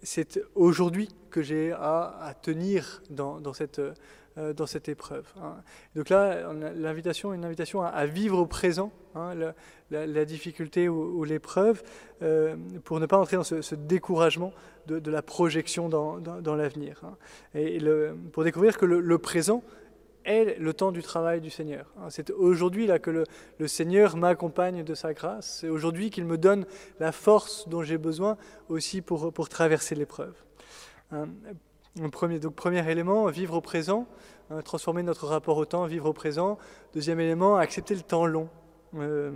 c'est aujourd'hui que j'ai à, tenir dans cette euh, dans cette épreuve. Hein. Donc là, l'invitation est une invitation à, vivre au présent hein, la, difficulté ou, l'épreuve euh, pour ne pas entrer dans ce, découragement de, la projection dans, l'avenir. Hein. Et pour découvrir que le, présent est le temps du travail du Seigneur. C'est aujourd'hui là que le, Seigneur m'accompagne de sa grâce. C'est aujourd'hui qu'il me donne la force dont j'ai besoin aussi pour traverser l'épreuve. Premier, donc, premier élément, vivre au présent, hein, transformer notre rapport au temps, vivre au présent. Deuxième élément, accepter le temps long. Euh,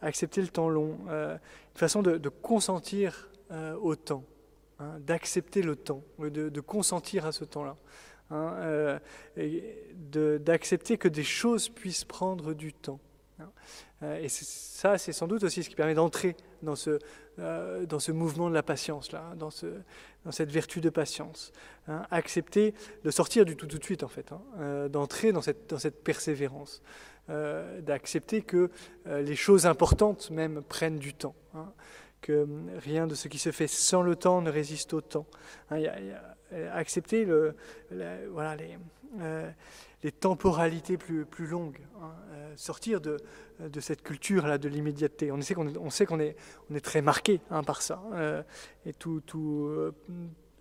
accepter le temps long. Euh, une façon de, consentir euh, au temps, hein, d'accepter le temps, de, consentir à ce temps-là. Hein, d'accepter que des choses puissent prendre du temps. Et ça, c'est sans doute aussi ce qui permet d'entrer dans ce, dans ce mouvement de la patience, là, dans ce, dans cette vertu de patience. Hein, accepter de sortir du tout tout de suite, en fait, hein, euh, d'entrer dans cette, dans cette persévérance, euh, d'accepter que euh, les choses importantes même prennent du temps, hein, que rien de ce qui se fait sans le temps ne résiste au temps. accepter le, voilà, les, les, temporalités plus, plus longues, sortir de, de cette culture-là de l'immédiateté. On sait qu'on on sait qu'on est, on est très marqué par ça, et tout, tout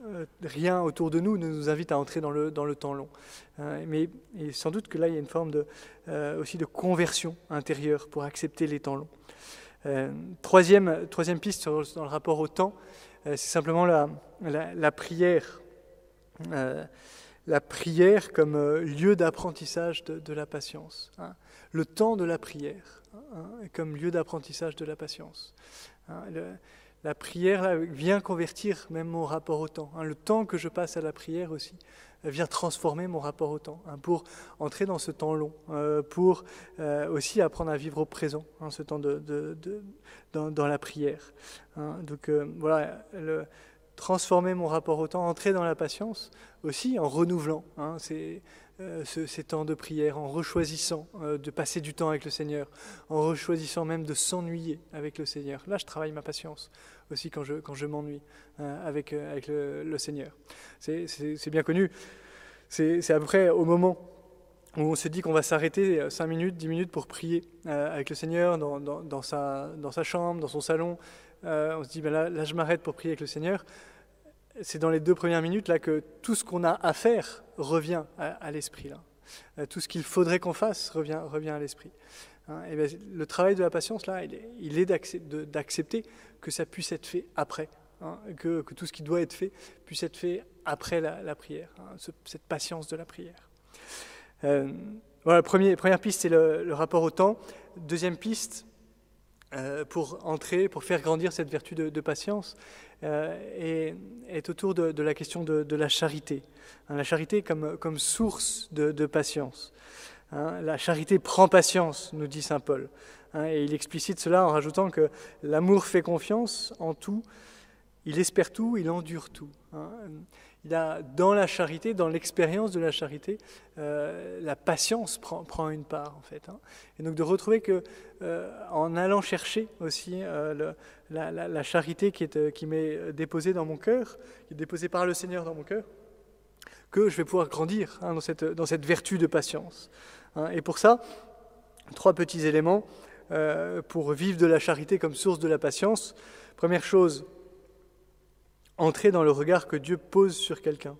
euh, rien autour de nous ne nous invite à entrer dans le, dans le temps long. Euh, mais et sans doute que là, il y a une forme de, euh, aussi de conversion intérieure pour accepter les temps longs. troisième, troisième piste dans le rapport au temps, c'est simplement la, la, prière. La prière comme lieu d'apprentissage de, la patience. Hein. Le temps de la prière comme lieu d'apprentissage de la patience. La prière vient convertir même mon rapport au temps. Hein. le temps que je passe à la prière aussi vient transformer mon rapport au temps, hein, pour entrer dans ce temps long, euh, pour euh, aussi apprendre à vivre au présent, ce temps dans, la prière. donc euh, voilà, transformer mon rapport au temps, entrer dans la patience aussi en renouvelant. c'est euh, ces temps de prière, en rechoisissant euh, de passer du temps avec le Seigneur, en rechoisissant même de s'ennuyer avec le Seigneur. Là, je travaille ma patience aussi quand je, m'ennuie euh, avec, avec le, Seigneur. C'est bien connu. C'est à peu près au moment où on se dit qu'on va s'arrêter 5 minutes, 10 minutes pour prier avec le Seigneur dans, sa, chambre, dans son salon. on se dit, ben là, je m'arrête pour prier avec le Seigneur c'est dans les deux premières minutes là que tout ce qu'on a à faire revient à, l'esprit. Euh, tout ce qu'il faudrait qu'on fasse revient, revient à l'esprit. Hein. et le travail de la patience là, il est, d'accepter que ça puisse être fait après, hein. que, tout ce qui doit être fait puisse être fait après la, prière, hein, cette patience de la prière. Euh, voilà, première piste c'est le, rapport au temps. Deuxième piste, pour entrer, pour faire grandir cette vertu de, patience, euh, est, autour de, la question de, la charité. Hein, la charité comme, comme source de, patience. Hein, la charité prend patience, nous dit Saint Paul. Hein, et il explicite cela en rajoutant que l'amour fait confiance en tout, il espère tout, il endure tout il a dans la charité, dans l'expérience de la charité, euh, la patience prend, prend, une part en fait. Hein. Et donc de retrouver que euh, en allant chercher aussi euh, la, charité qui, est, qui m'est déposée dans mon cœur, qui est déposée par le Seigneur dans mon cœur, que je vais pouvoir grandir hein, dans, cette, dans cette vertu de patience. Hein. Et pour ça, trois petits éléments pour vivre de la charité comme source de la patience. Première chose, entrer dans le regard que Dieu pose sur quelqu'un.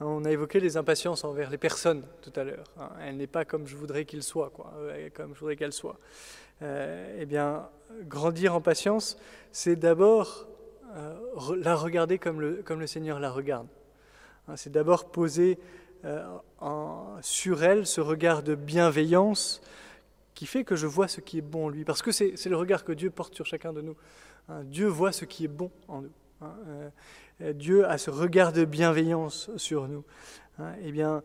Hein, on a évoqué les impatiences envers les personnes tout à l'heure. Hein. Elle n'est pas comme je voudrais qu'il soit, quoi, euh, comme je voudrais qu'elle soit. Euh, eh bien, grandir en patience, c'est d'abord euh, la regarder comme le, Seigneur la regarde. Hein, c'est d'abord poser en, sur elle ce regard de bienveillance qui fait que je vois ce qui est bon en lui. Parce que c'est le regard que Dieu porte sur chacun de nous. Dieu voit ce qui est bon en nous. Hein, euh, Dieu a ce regard de bienveillance sur nous. Hein, eh bien,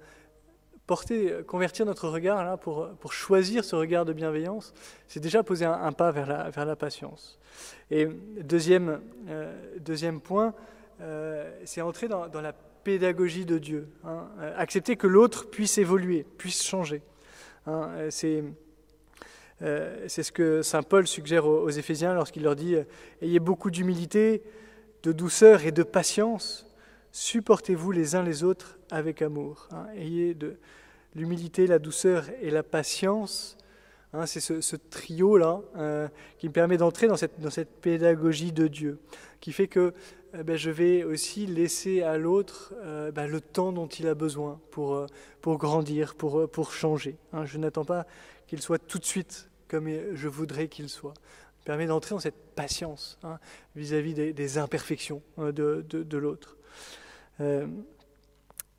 porter, convertir notre regard là pour, pour choisir ce regard de bienveillance, c'est déjà poser un, pas vers la, vers la patience. Et deuxième, euh, deuxième point, euh, c'est entrer dans, dans, la pédagogie de Dieu, hein. euh, accepter que l'autre puisse évoluer, puisse changer. C'est c'est ce que Saint Paul suggère aux, aux Éphésiens lorsqu'il leur dit Ayez beaucoup d'humilité, de douceur et de patience supportez-vous les uns les autres avec amour. Hein. Ayez de l'humilité, la douceur et la patience. Hein. c'est ce, trio-là euh, qui me permet d'entrer dans cette, dans cette pédagogie de Dieu, qui fait que euh, ben, je vais aussi laisser à l'autre euh, ben, le temps dont il a besoin pour, pour grandir, pour, pour changer. Hein. Je n'attends pas qu'il soit tout de suite comme je voudrais qu'il soit permet d'entrer dans cette patience vis-à- ce des, imperfections de, de, de l'autre. Euh,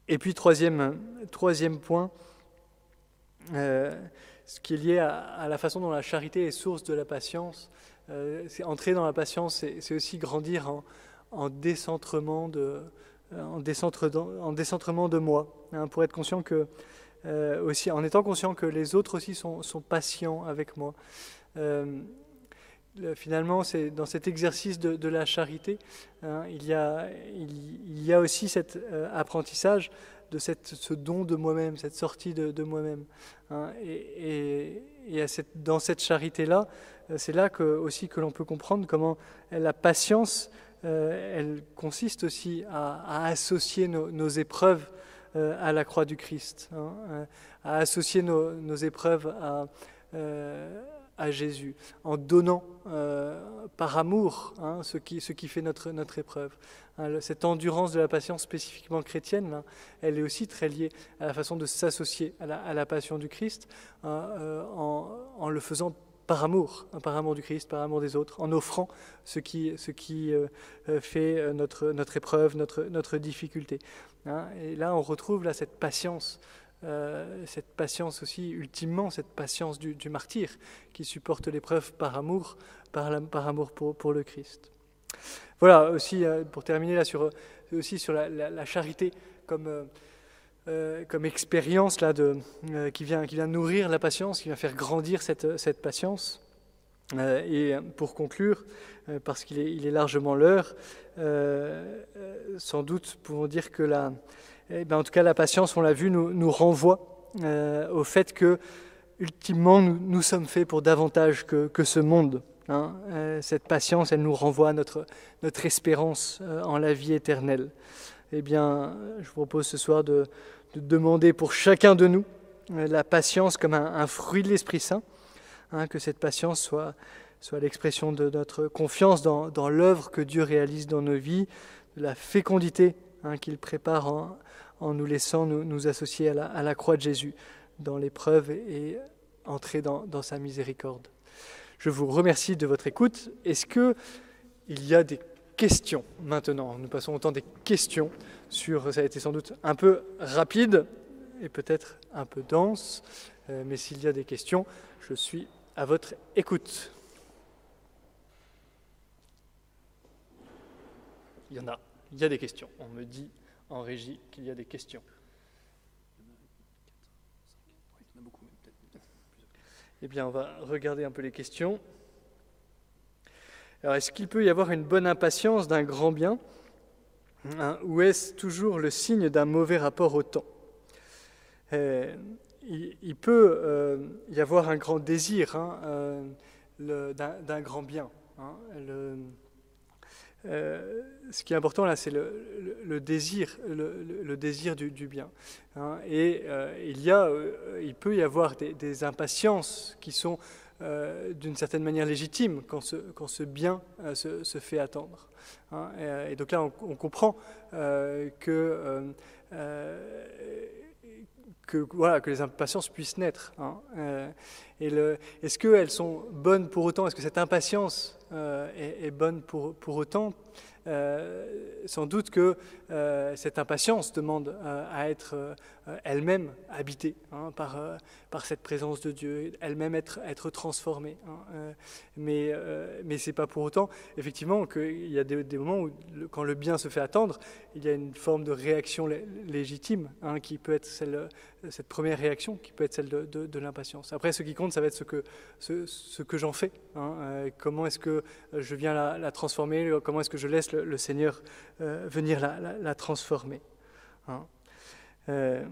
et puis troisième, troisième point, euh, ce qui est lié à, la façon dont la charité est source de la patience. Euh, c'est entrer dans la patience, c'est aussi grandir en, décentrement de, en, en décentrement de moi, hein, pour être conscient que aussi, en étant conscient que les autres aussi sont, sont patients avec moi finalement, c'est dans cet exercice de, la charité, hein, il, y a, aussi cet euh, apprentissage de ce don de moi-même, cette sortie de, moi-même. Hein, et, dans cette charité-là, euh, c'est là que, aussi que l'on peut comprendre comment la patience, euh, elle consiste aussi à, associer nos, épreuves à la croix du Christ, hein, à associer nos épreuves à à Jésus, en donnant euh, par amour hein, ce, qui, ce qui fait notre, notre épreuve. Hein, cette endurance de la patience spécifiquement chrétienne, elle est aussi très liée à la façon de s'associer à la, à la, passion du Christ hein, euh, en, en, le faisant par amour, par amour du Christ, par amour des autres, en offrant ce qui, ce qui euh, fait notre, notre épreuve, notre, notre difficulté. Et là, on retrouve là, cette patience euh, cette patience aussi, ultimement, cette patience du, martyr qui supporte l'épreuve par amour, par, amour pour, le Christ. Voilà, aussi, euh, pour terminer là, sur, aussi sur la, charité comme, euh, comme expérience là, de, qui, vient, qui vient nourrir la patience, qui vient faire grandir cette, patience. et pour conclure, parce qu'il est, il est largement l'heure, sans doute pouvons dire que la, eh ben, en tout cas, la patience, on l'a vu, nous, renvoie euh, au fait que, ultimement, nous, sommes faits pour davantage que, ce monde. Hein. Euh, cette patience, elle nous renvoie à notre, notre espérance euh, en la vie éternelle. Eh bien, je vous propose ce soir de, de demander pour chacun de nous la patience comme un, fruit de l'Esprit Saint, hein, que cette patience soit, soit l'expression de notre confiance dans, dans l'œuvre que Dieu réalise dans nos vies, de la fécondité hein, qu'il prépare en, en nous laissant nous, associer à la, croix de Jésus dans l'épreuve et entrer dans, sa miséricorde. Je vous remercie de votre écoute. Est-ce que il y a des questions maintenant? Nous passons au temps des questions sur, ça a été sans doute un peu rapide et peut-être un peu dense, euh, mais s'il y a des questions, je suis à votre écoute. Il y en a, il y a des questions. On me dit en régie qu'il y a des questions. Eh bien, on va regarder un peu les questions. Alors, est-ce qu'il peut y avoir une bonne impatience d'un grand bien? Hein, ou est-ce toujours le signe d'un mauvais rapport au temps? Euh, il, peut euh, y avoir un grand désir hein, euh, d'un grand bien. Hein, euh, ce qui est important là, c'est le, désir, le, désir du, bien. Hein. Et euh, il, y a, euh, il peut y avoir des, impatiences qui sont d'une certaine manière légitimes quand ce, quand ce bien se, fait attendre. Hein. Et, donc là, on, comprend que que, voilà, que les impatiences puissent naître. Hein. et est-ce qu'elles sont bonnes pour autant? Est-ce que cette impatience est, bonne pour, pour autant? sans doute que cette impatience demande à être elle-même habitée hein, par, par cette présence de Dieu, elle-même être, être transformée. Hein, mais mais ce n'est pas pour autant, effectivement, qu'il y a des, moments où, quand le bien se fait attendre, il y a une forme de réaction légitime hein, qui peut être celle cette première réaction qui peut être celle de, l'impatience. Après, ce qui compte, ça va être ce que, ce, que j'en fais. Euh, comment est-ce que je viens la, transformer Comment est-ce que je laisse le, Seigneur euh, venir la, transformer hein. Euh,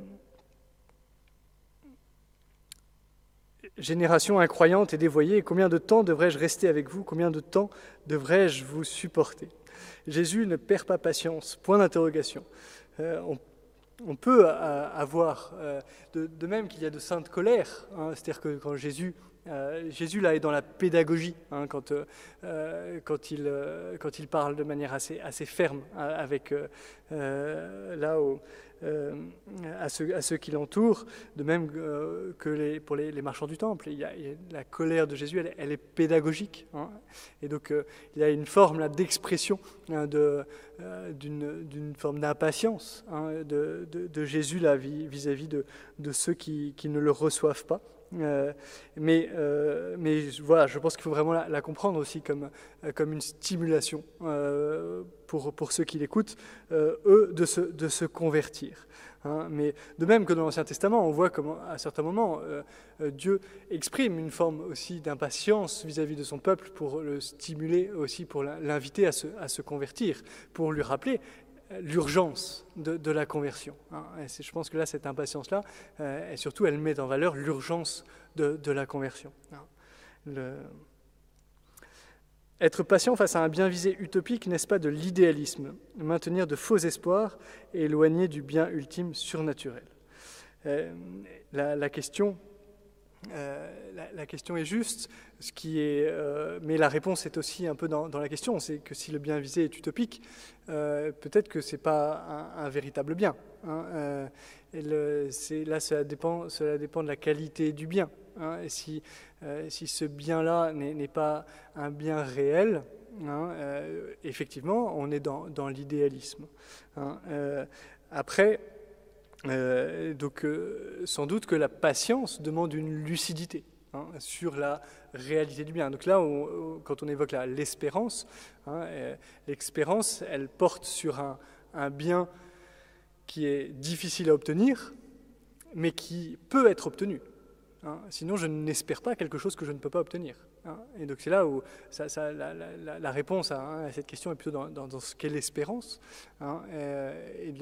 Génération incroyante et dévoyée, combien de temps devrais-je rester avec vous? Combien de temps devrais-je vous supporter? Jésus ne perd pas patience, point d'interrogation. On peut avoir, euh, de, même qu'il y a de saintes colères, hein, c'est-à-dire que quand Jésus, euh, Jésus là est dans la pédagogie, hein, quand, euh, quand, il, quand il parle de manière assez, assez ferme hein, avec là euh, à, ceux, à, ceux, qui l'entourent, de même euh, que pour les, marchands du temple. La colère de Jésus, elle, est pédagogique. Hein. et donc, euh, il y a une forme d'expression hein, d'une forme d'impatience hein, de, Jésus vis-à-vis de, ceux qui, ne le reçoivent pas. Euh, mais, euh, voilà, je pense qu'il faut vraiment la, comprendre aussi comme, euh, une stimulation pour, ceux qui l'écoutent, eux, de se, convertir. Hein. mais de même que dans l'Ancien Testament, on voit comment, à certains moments, Dieu exprime une forme aussi d'impatience vis-à-vis de son peuple pour le stimuler aussi, pour l'inviter à se convertir, pour lui rappeler l'urgence de, la conversion. Hein. je pense que là, cette impatience-là, euh, et surtout, elle met en valeur l'urgence de, la conversion. Hein. Être patient face à un bien visé utopique, n'est-ce pas de l'idéalisme? Maintenir de faux espoirs et éloigner du bien ultime surnaturel. Euh, la, question euh, la, question est juste, euh, mais la réponse est aussi un peu dans, la question, c'est que si le bien visé est utopique, euh, peut-être que ce n'est pas un, véritable bien. Hein, là, cela dépend, de la qualité du bien. Hein, si ce bien-là n'est pas un bien réel, hein, effectivement, on est dans, dans l'idéalisme. après, euh, donc, euh, sans doute que la patience demande une lucidité hein, sur la réalité du bien. Donc là, quand on évoque l'espérance, hein, euh, l'espérance, elle porte sur un, bien qui est difficile à obtenir, mais qui peut être obtenu. Hein. Sinon, je n'espère pas quelque chose que je ne peux pas obtenir. Hein. Et donc c'est là où la, réponse à, cette question est plutôt dans, ce qu'est l'espérance. Hein. et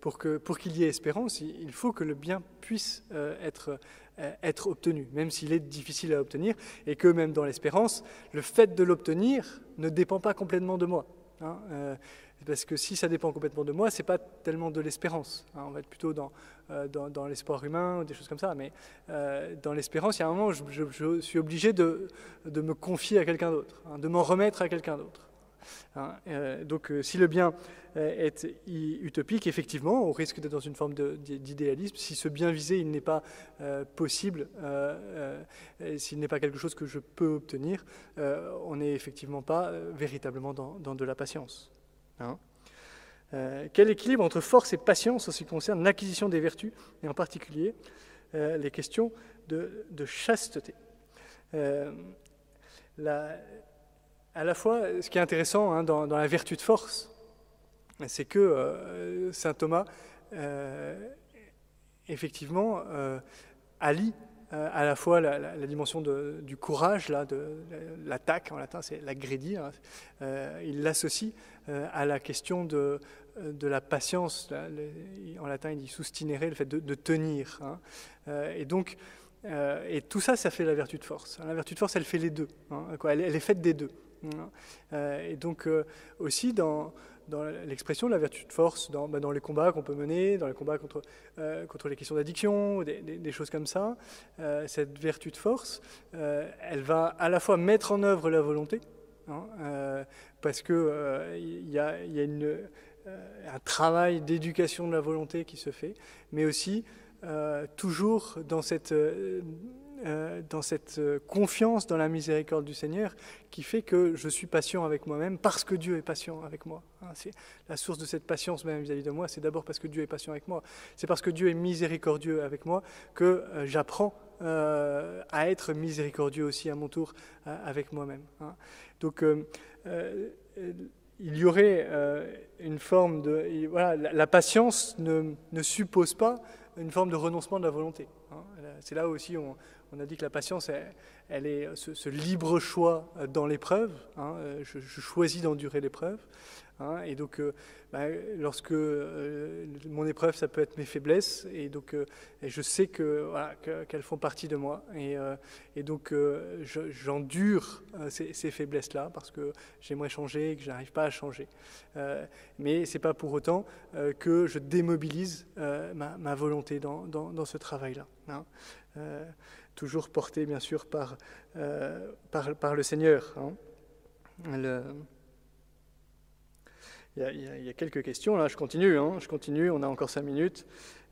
pour qu'il y ait espérance, il, faut que le bien puisse euh, être, euh, être obtenu, même s'il est difficile à obtenir, et que même dans l'espérance, le fait de l'obtenir ne dépend pas complètement de moi. Euh, parce que si ça dépend complètement de moi, c'est pas tellement de l'espérance. Hein. on va être plutôt dans, euh, dans, l'espoir humain des choses comme ça. Mais euh, dans l'espérance, il y a un moment où je, suis obligé de, de, me confier à quelqu'un d'autre, hein, de m'en remettre à quelqu'un d'autre. Hein. Euh, donc, si le bien est utopique, effectivement, on risque d'être dans une forme d'idéalisme. Si ce bien visé, il n'est pas possible, s'il n'est pas quelque chose que je peux obtenir, on n'est effectivement pas véritablement dans de la patience. Hein. Euh, quel équilibre entre force et patience en ce qui concerne l'acquisition des vertus, et en particulier euh, les questions de, chasteté? Euh, À la fois, ce qui est intéressant hein, dans, la vertu de force, c'est que saint Thomas, effectivement, allie à la fois la, dimension du courage, là, de, l'attaque en latin, c'est la grédie, hein, il l'associe euh, à la question de, euh, de la patience. En latin, il dit sustinere, le fait de, tenir. Hein. Euh, et donc, et tout ça, ça fait la vertu de force. La vertu de force, elle fait les deux. Hein, quoi, elle, est faite des deux. Hein. et donc, aussi, dans, dans l'expression de la vertu de force, dans, bah, dans les combats qu'on peut mener, dans les combats contre, contre les questions d'addiction, des, choses comme ça, cette vertu de force, elle va à la fois mettre en œuvre la volonté, hein, parce qu'il euh, y a, euh, un travail d'éducation de la volonté qui se fait, mais aussi euh, toujours dans cette euh, dans cette euh, confiance dans la miséricorde du Seigneur qui fait que je suis patient avec moi-même parce que Dieu est patient avec moi. Hein. la source de cette patience même vis-à-vis de moi, c'est d'abord parce que Dieu est patient avec moi. C'est parce que Dieu est miséricordieux avec moi que j'apprends à être miséricordieux aussi à mon tour avec moi-même. Hein. Donc il y aurait une forme de... Voilà, la, patience ne, ne suppose pas une forme de renoncement de la volonté. Hein. C'est là aussi on, on a dit que la patience, elle, est ce, libre choix dans l'épreuve. Hein. je, choisis d'endurer l'épreuve. Hein. et donc, euh, bah, lorsque euh, mon épreuve, ça peut être mes faiblesses, et donc euh, je sais que qu'elles font partie de moi, et, donc j'endure ces, faiblesses-là parce que j'aimerais changer et que je n'arrive pas à changer. mais c'est pas pour autant que je démobilise ma, volonté dans, dans, ce travail-là. Hein toujours porté bien sûr par, euh, par, le Seigneur. Hein. Il, y a, quelques questions, là je continue, hein. je continue, on a encore cinq minutes.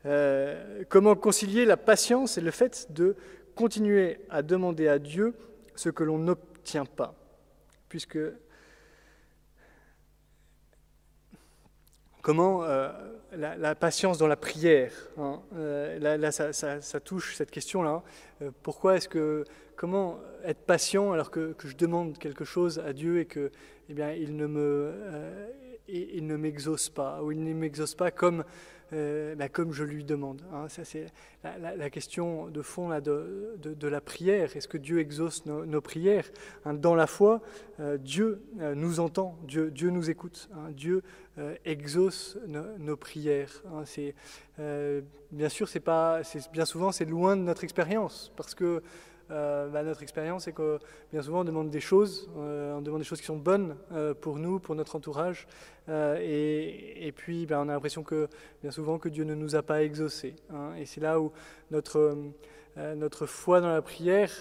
Euh, comment concilier la patience et le fait de continuer à demander à Dieu ce que l'on n'obtient pas? Puisque comment euh, la, patience dans la prière. Hein. Euh, là, ça, touche cette question-là. Euh, pourquoi est-ce que, comment être patient alors que, je demande quelque chose à Dieu et que, eh bien, il ne me, il ne m'exauce pas ou il ne m'exauce pas comme euh, bah, comme je lui demande. Hein. Ça, c'est la, question de fond là, de, la prière. Est-ce que Dieu exauce nos, prières hein, Dans la foi, euh, Dieu euh, nous entend, Dieu, Dieu nous écoute, hein. Dieu exauce nos prières. bien sûr, c'est, bien souvent, c'est loin de notre expérience parce que euh, bah, notre expérience est que bien souvent on demande des choses, euh, on demande des choses qui sont bonnes euh, pour nous, pour notre entourage, et, puis bah, on a l'impression que bien souvent que Dieu ne nous a pas exaucés. Hein. et c'est là où notre notre foi dans la prière,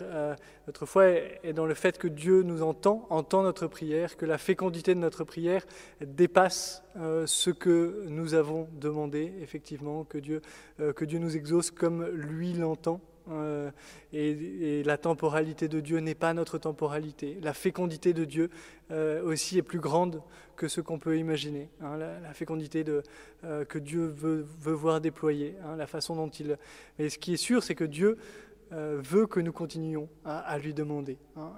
notre foi est, dans le fait que Dieu nous entend, entend notre prière, que la fécondité de notre prière dépasse ce que nous avons demandé, effectivement, que Dieu, que Dieu nous exauce comme lui l'entend. Euh, et, la temporalité de Dieu n'est pas notre temporalité. La fécondité de Dieu euh, aussi est plus grande que ce qu'on peut imaginer. Hein. la, fécondité euh, que Dieu veut, voir déployer, hein, la façon dont il. Mais ce qui est sûr, c'est que Dieu veut que nous continuions à, lui demander hein,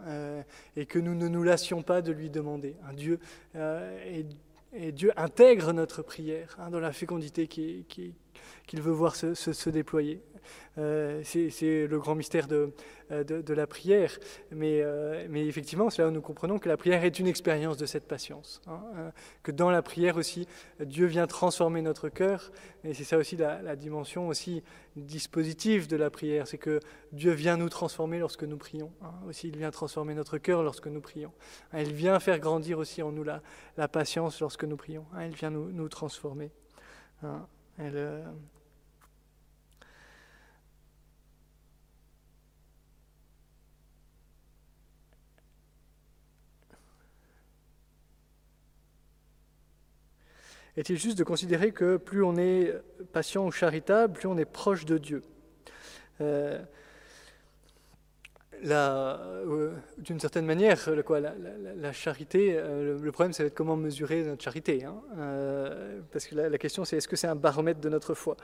et que nous ne nous lassions pas de lui demander. Dieu et, Dieu intègre notre prière dans la fécondité qu'il qui, veut voir se, déployer. Euh, c'est le grand mystère de, euh, la prière. Mais, euh, effectivement, c'est là où nous comprenons que la prière est une expérience de cette patience. Hein, que dans la prière aussi, Dieu vient transformer notre cœur. Et c'est ça aussi la, dimension aussi dispositive de la prière. C'est que Dieu vient nous transformer lorsque nous prions. Hein. Aussi, il vient transformer notre cœur lorsque nous prions. Hein. Il vient faire grandir aussi en nous la, patience lorsque nous prions. Il vient nous transformer. Elle, Est-il juste de considérer que plus on est patient ou charitable, plus on est proche de Dieu? Euh, euh, d'une certaine manière, la, charité, euh, le, problème, c'est comment mesurer notre charité. Hein. Euh, parce que la, question, c'est est-ce que c'est un baromètre de notre foi?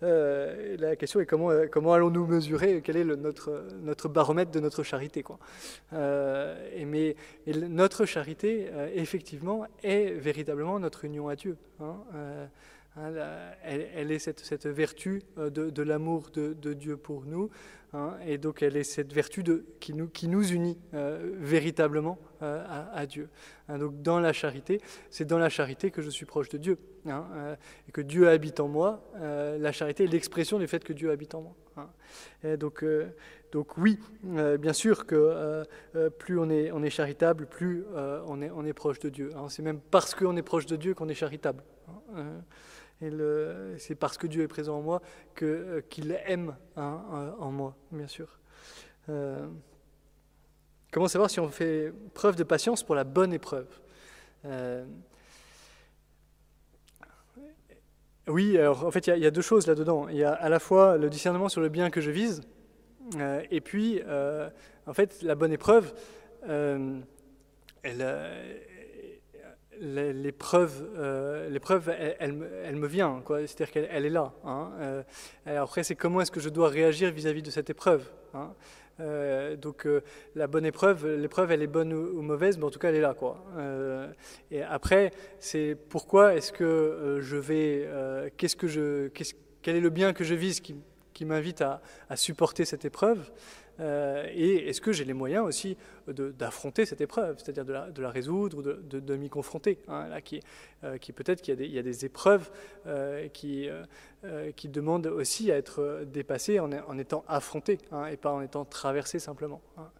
La question est comment, comment allons-nous mesurer Quel est notre, notre baromètre de notre charité et mais, notre charité, effectivement, est véritablement notre union à Dieu. Hein. Hein, elle, est cette, vertu de, de l'amour de, Dieu pour nous, Hein, et donc elle est cette vertu qui, nous, unit euh, véritablement euh, à, Dieu. Hein, donc dans la charité, c'est dans la charité que je suis proche de Dieu, euh, et que Dieu habite en moi. la charité est l'expression du fait que Dieu habite en moi. Donc, oui, bien sûr que plus on est, on est charitable, plus on, est, on est proche de Dieu. c'est même parce qu'on est proche de Dieu qu'on est charitable. C'est parce que Dieu est présent en moi que, euh, qu'il aime hein, euh, en moi, bien sûr. Euh, comment savoir si on fait preuve de patience pour la bonne épreuve? Oui, alors en fait, il y, a deux choses là-dedans. Il y a à la fois le discernement sur le bien que je vise, et puis, en fait, la bonne épreuve, elle l'épreuve, euh, elle, elle, me vient, quoi. c'est-à-dire qu'elle est là. Hein. Euh, après, c'est comment est-ce que je dois réagir vis-à-vis de cette épreuve. Hein. Euh, donc la bonne épreuve, l'épreuve elle est bonne ou, mauvaise, mais en tout cas elle est là. Quoi. et après, c'est pourquoi est-ce que je vais, qu'est-ce que je, quel est le bien que je vise qui, qui m'invite à, à, supporter cette épreuve et est-ce que j'ai les moyens aussi d'affronter cette épreuve, c'est-à-dire de de la, résoudre ou de, de, m'y confronter. Hein, là, qui, euh, qui peut-être qu'il y, y, a des épreuves euh, qui, euh, qui demandent aussi à être dépassées en, en étant affrontées hein, et pas en étant traversées simplement. Hein.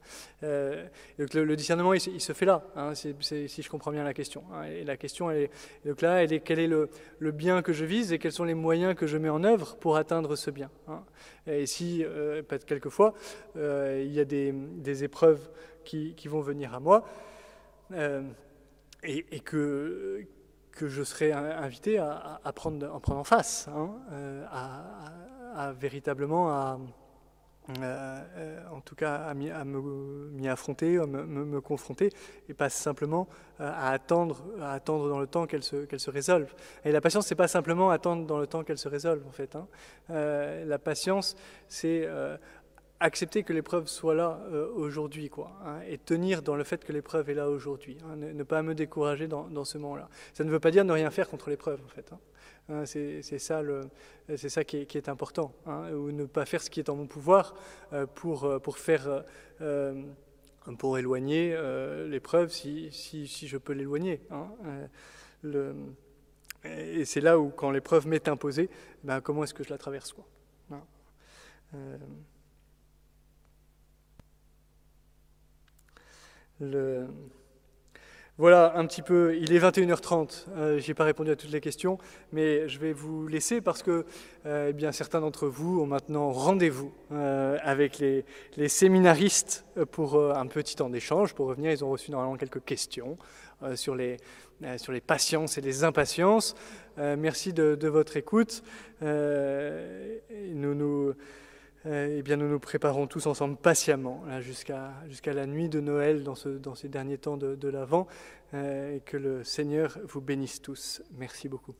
donc le, discernement, il, se fait là, si je comprends bien la question. Et la question, elle est, donc là, elle est quel est le, le, bien que je vise et quels sont les moyens que je mets en œuvre pour atteindre ce bien. Et si, peut-être quelqueprès, il y a des, des épreuves qui, vont venir à moi, euh, et, que, que je serai invité à, prendre, en prendre en face, hein, euh, à, véritablement à, euh, en tout cas à m'y affronter, à me, me, confronter, et pas simplement à attendre, à attendre dans le temps qu'elle se, qu'elle se résolve. Et la patience, c'est pas simplement attendre dans le temps qu'elle se résolve, en fait. Hein. la patience, c'est accepter que l'épreuve soit là euh, aujourd'hui, quoi, hein, et tenir dans le fait que l'épreuve est là aujourd'hui, hein, ne, pas me décourager dans, ce moment-là. Ça ne veut pas dire ne rien faire contre l'épreuve, en fait. Hein. c'est ça, le, c'est ça qui est, important, ou ne pas faire ce qui est en mon pouvoir euh, pour, euh, pour faire, pour éloigner l'épreuve si, si, si, je peux l'éloigner. Et c'est là où, quand l'épreuve m'est imposée, ben, comment est-ce que je la traverse, quoi. Un petit peu, il est 21h30, euh, je n'ai pas répondu à toutes les questions, mais je vais vous laisser parce que euh, eh bien, certains d'entre vous ont maintenant rendez-vous euh, avec les, séminaristes pour un petit temps d'échange. Pour revenir, ils ont reçu normalement quelques questions sur, les, sur les patiences et les impatiences. merci de, de, votre écoute. nous nous euh, eh bien, nous nous préparons tous ensemble patiemment jusqu'à la nuit de Noël dans, ce, dans ces derniers temps de, de l'Avent. Euh, et que le Seigneur vous bénisse tous. Merci beaucoup.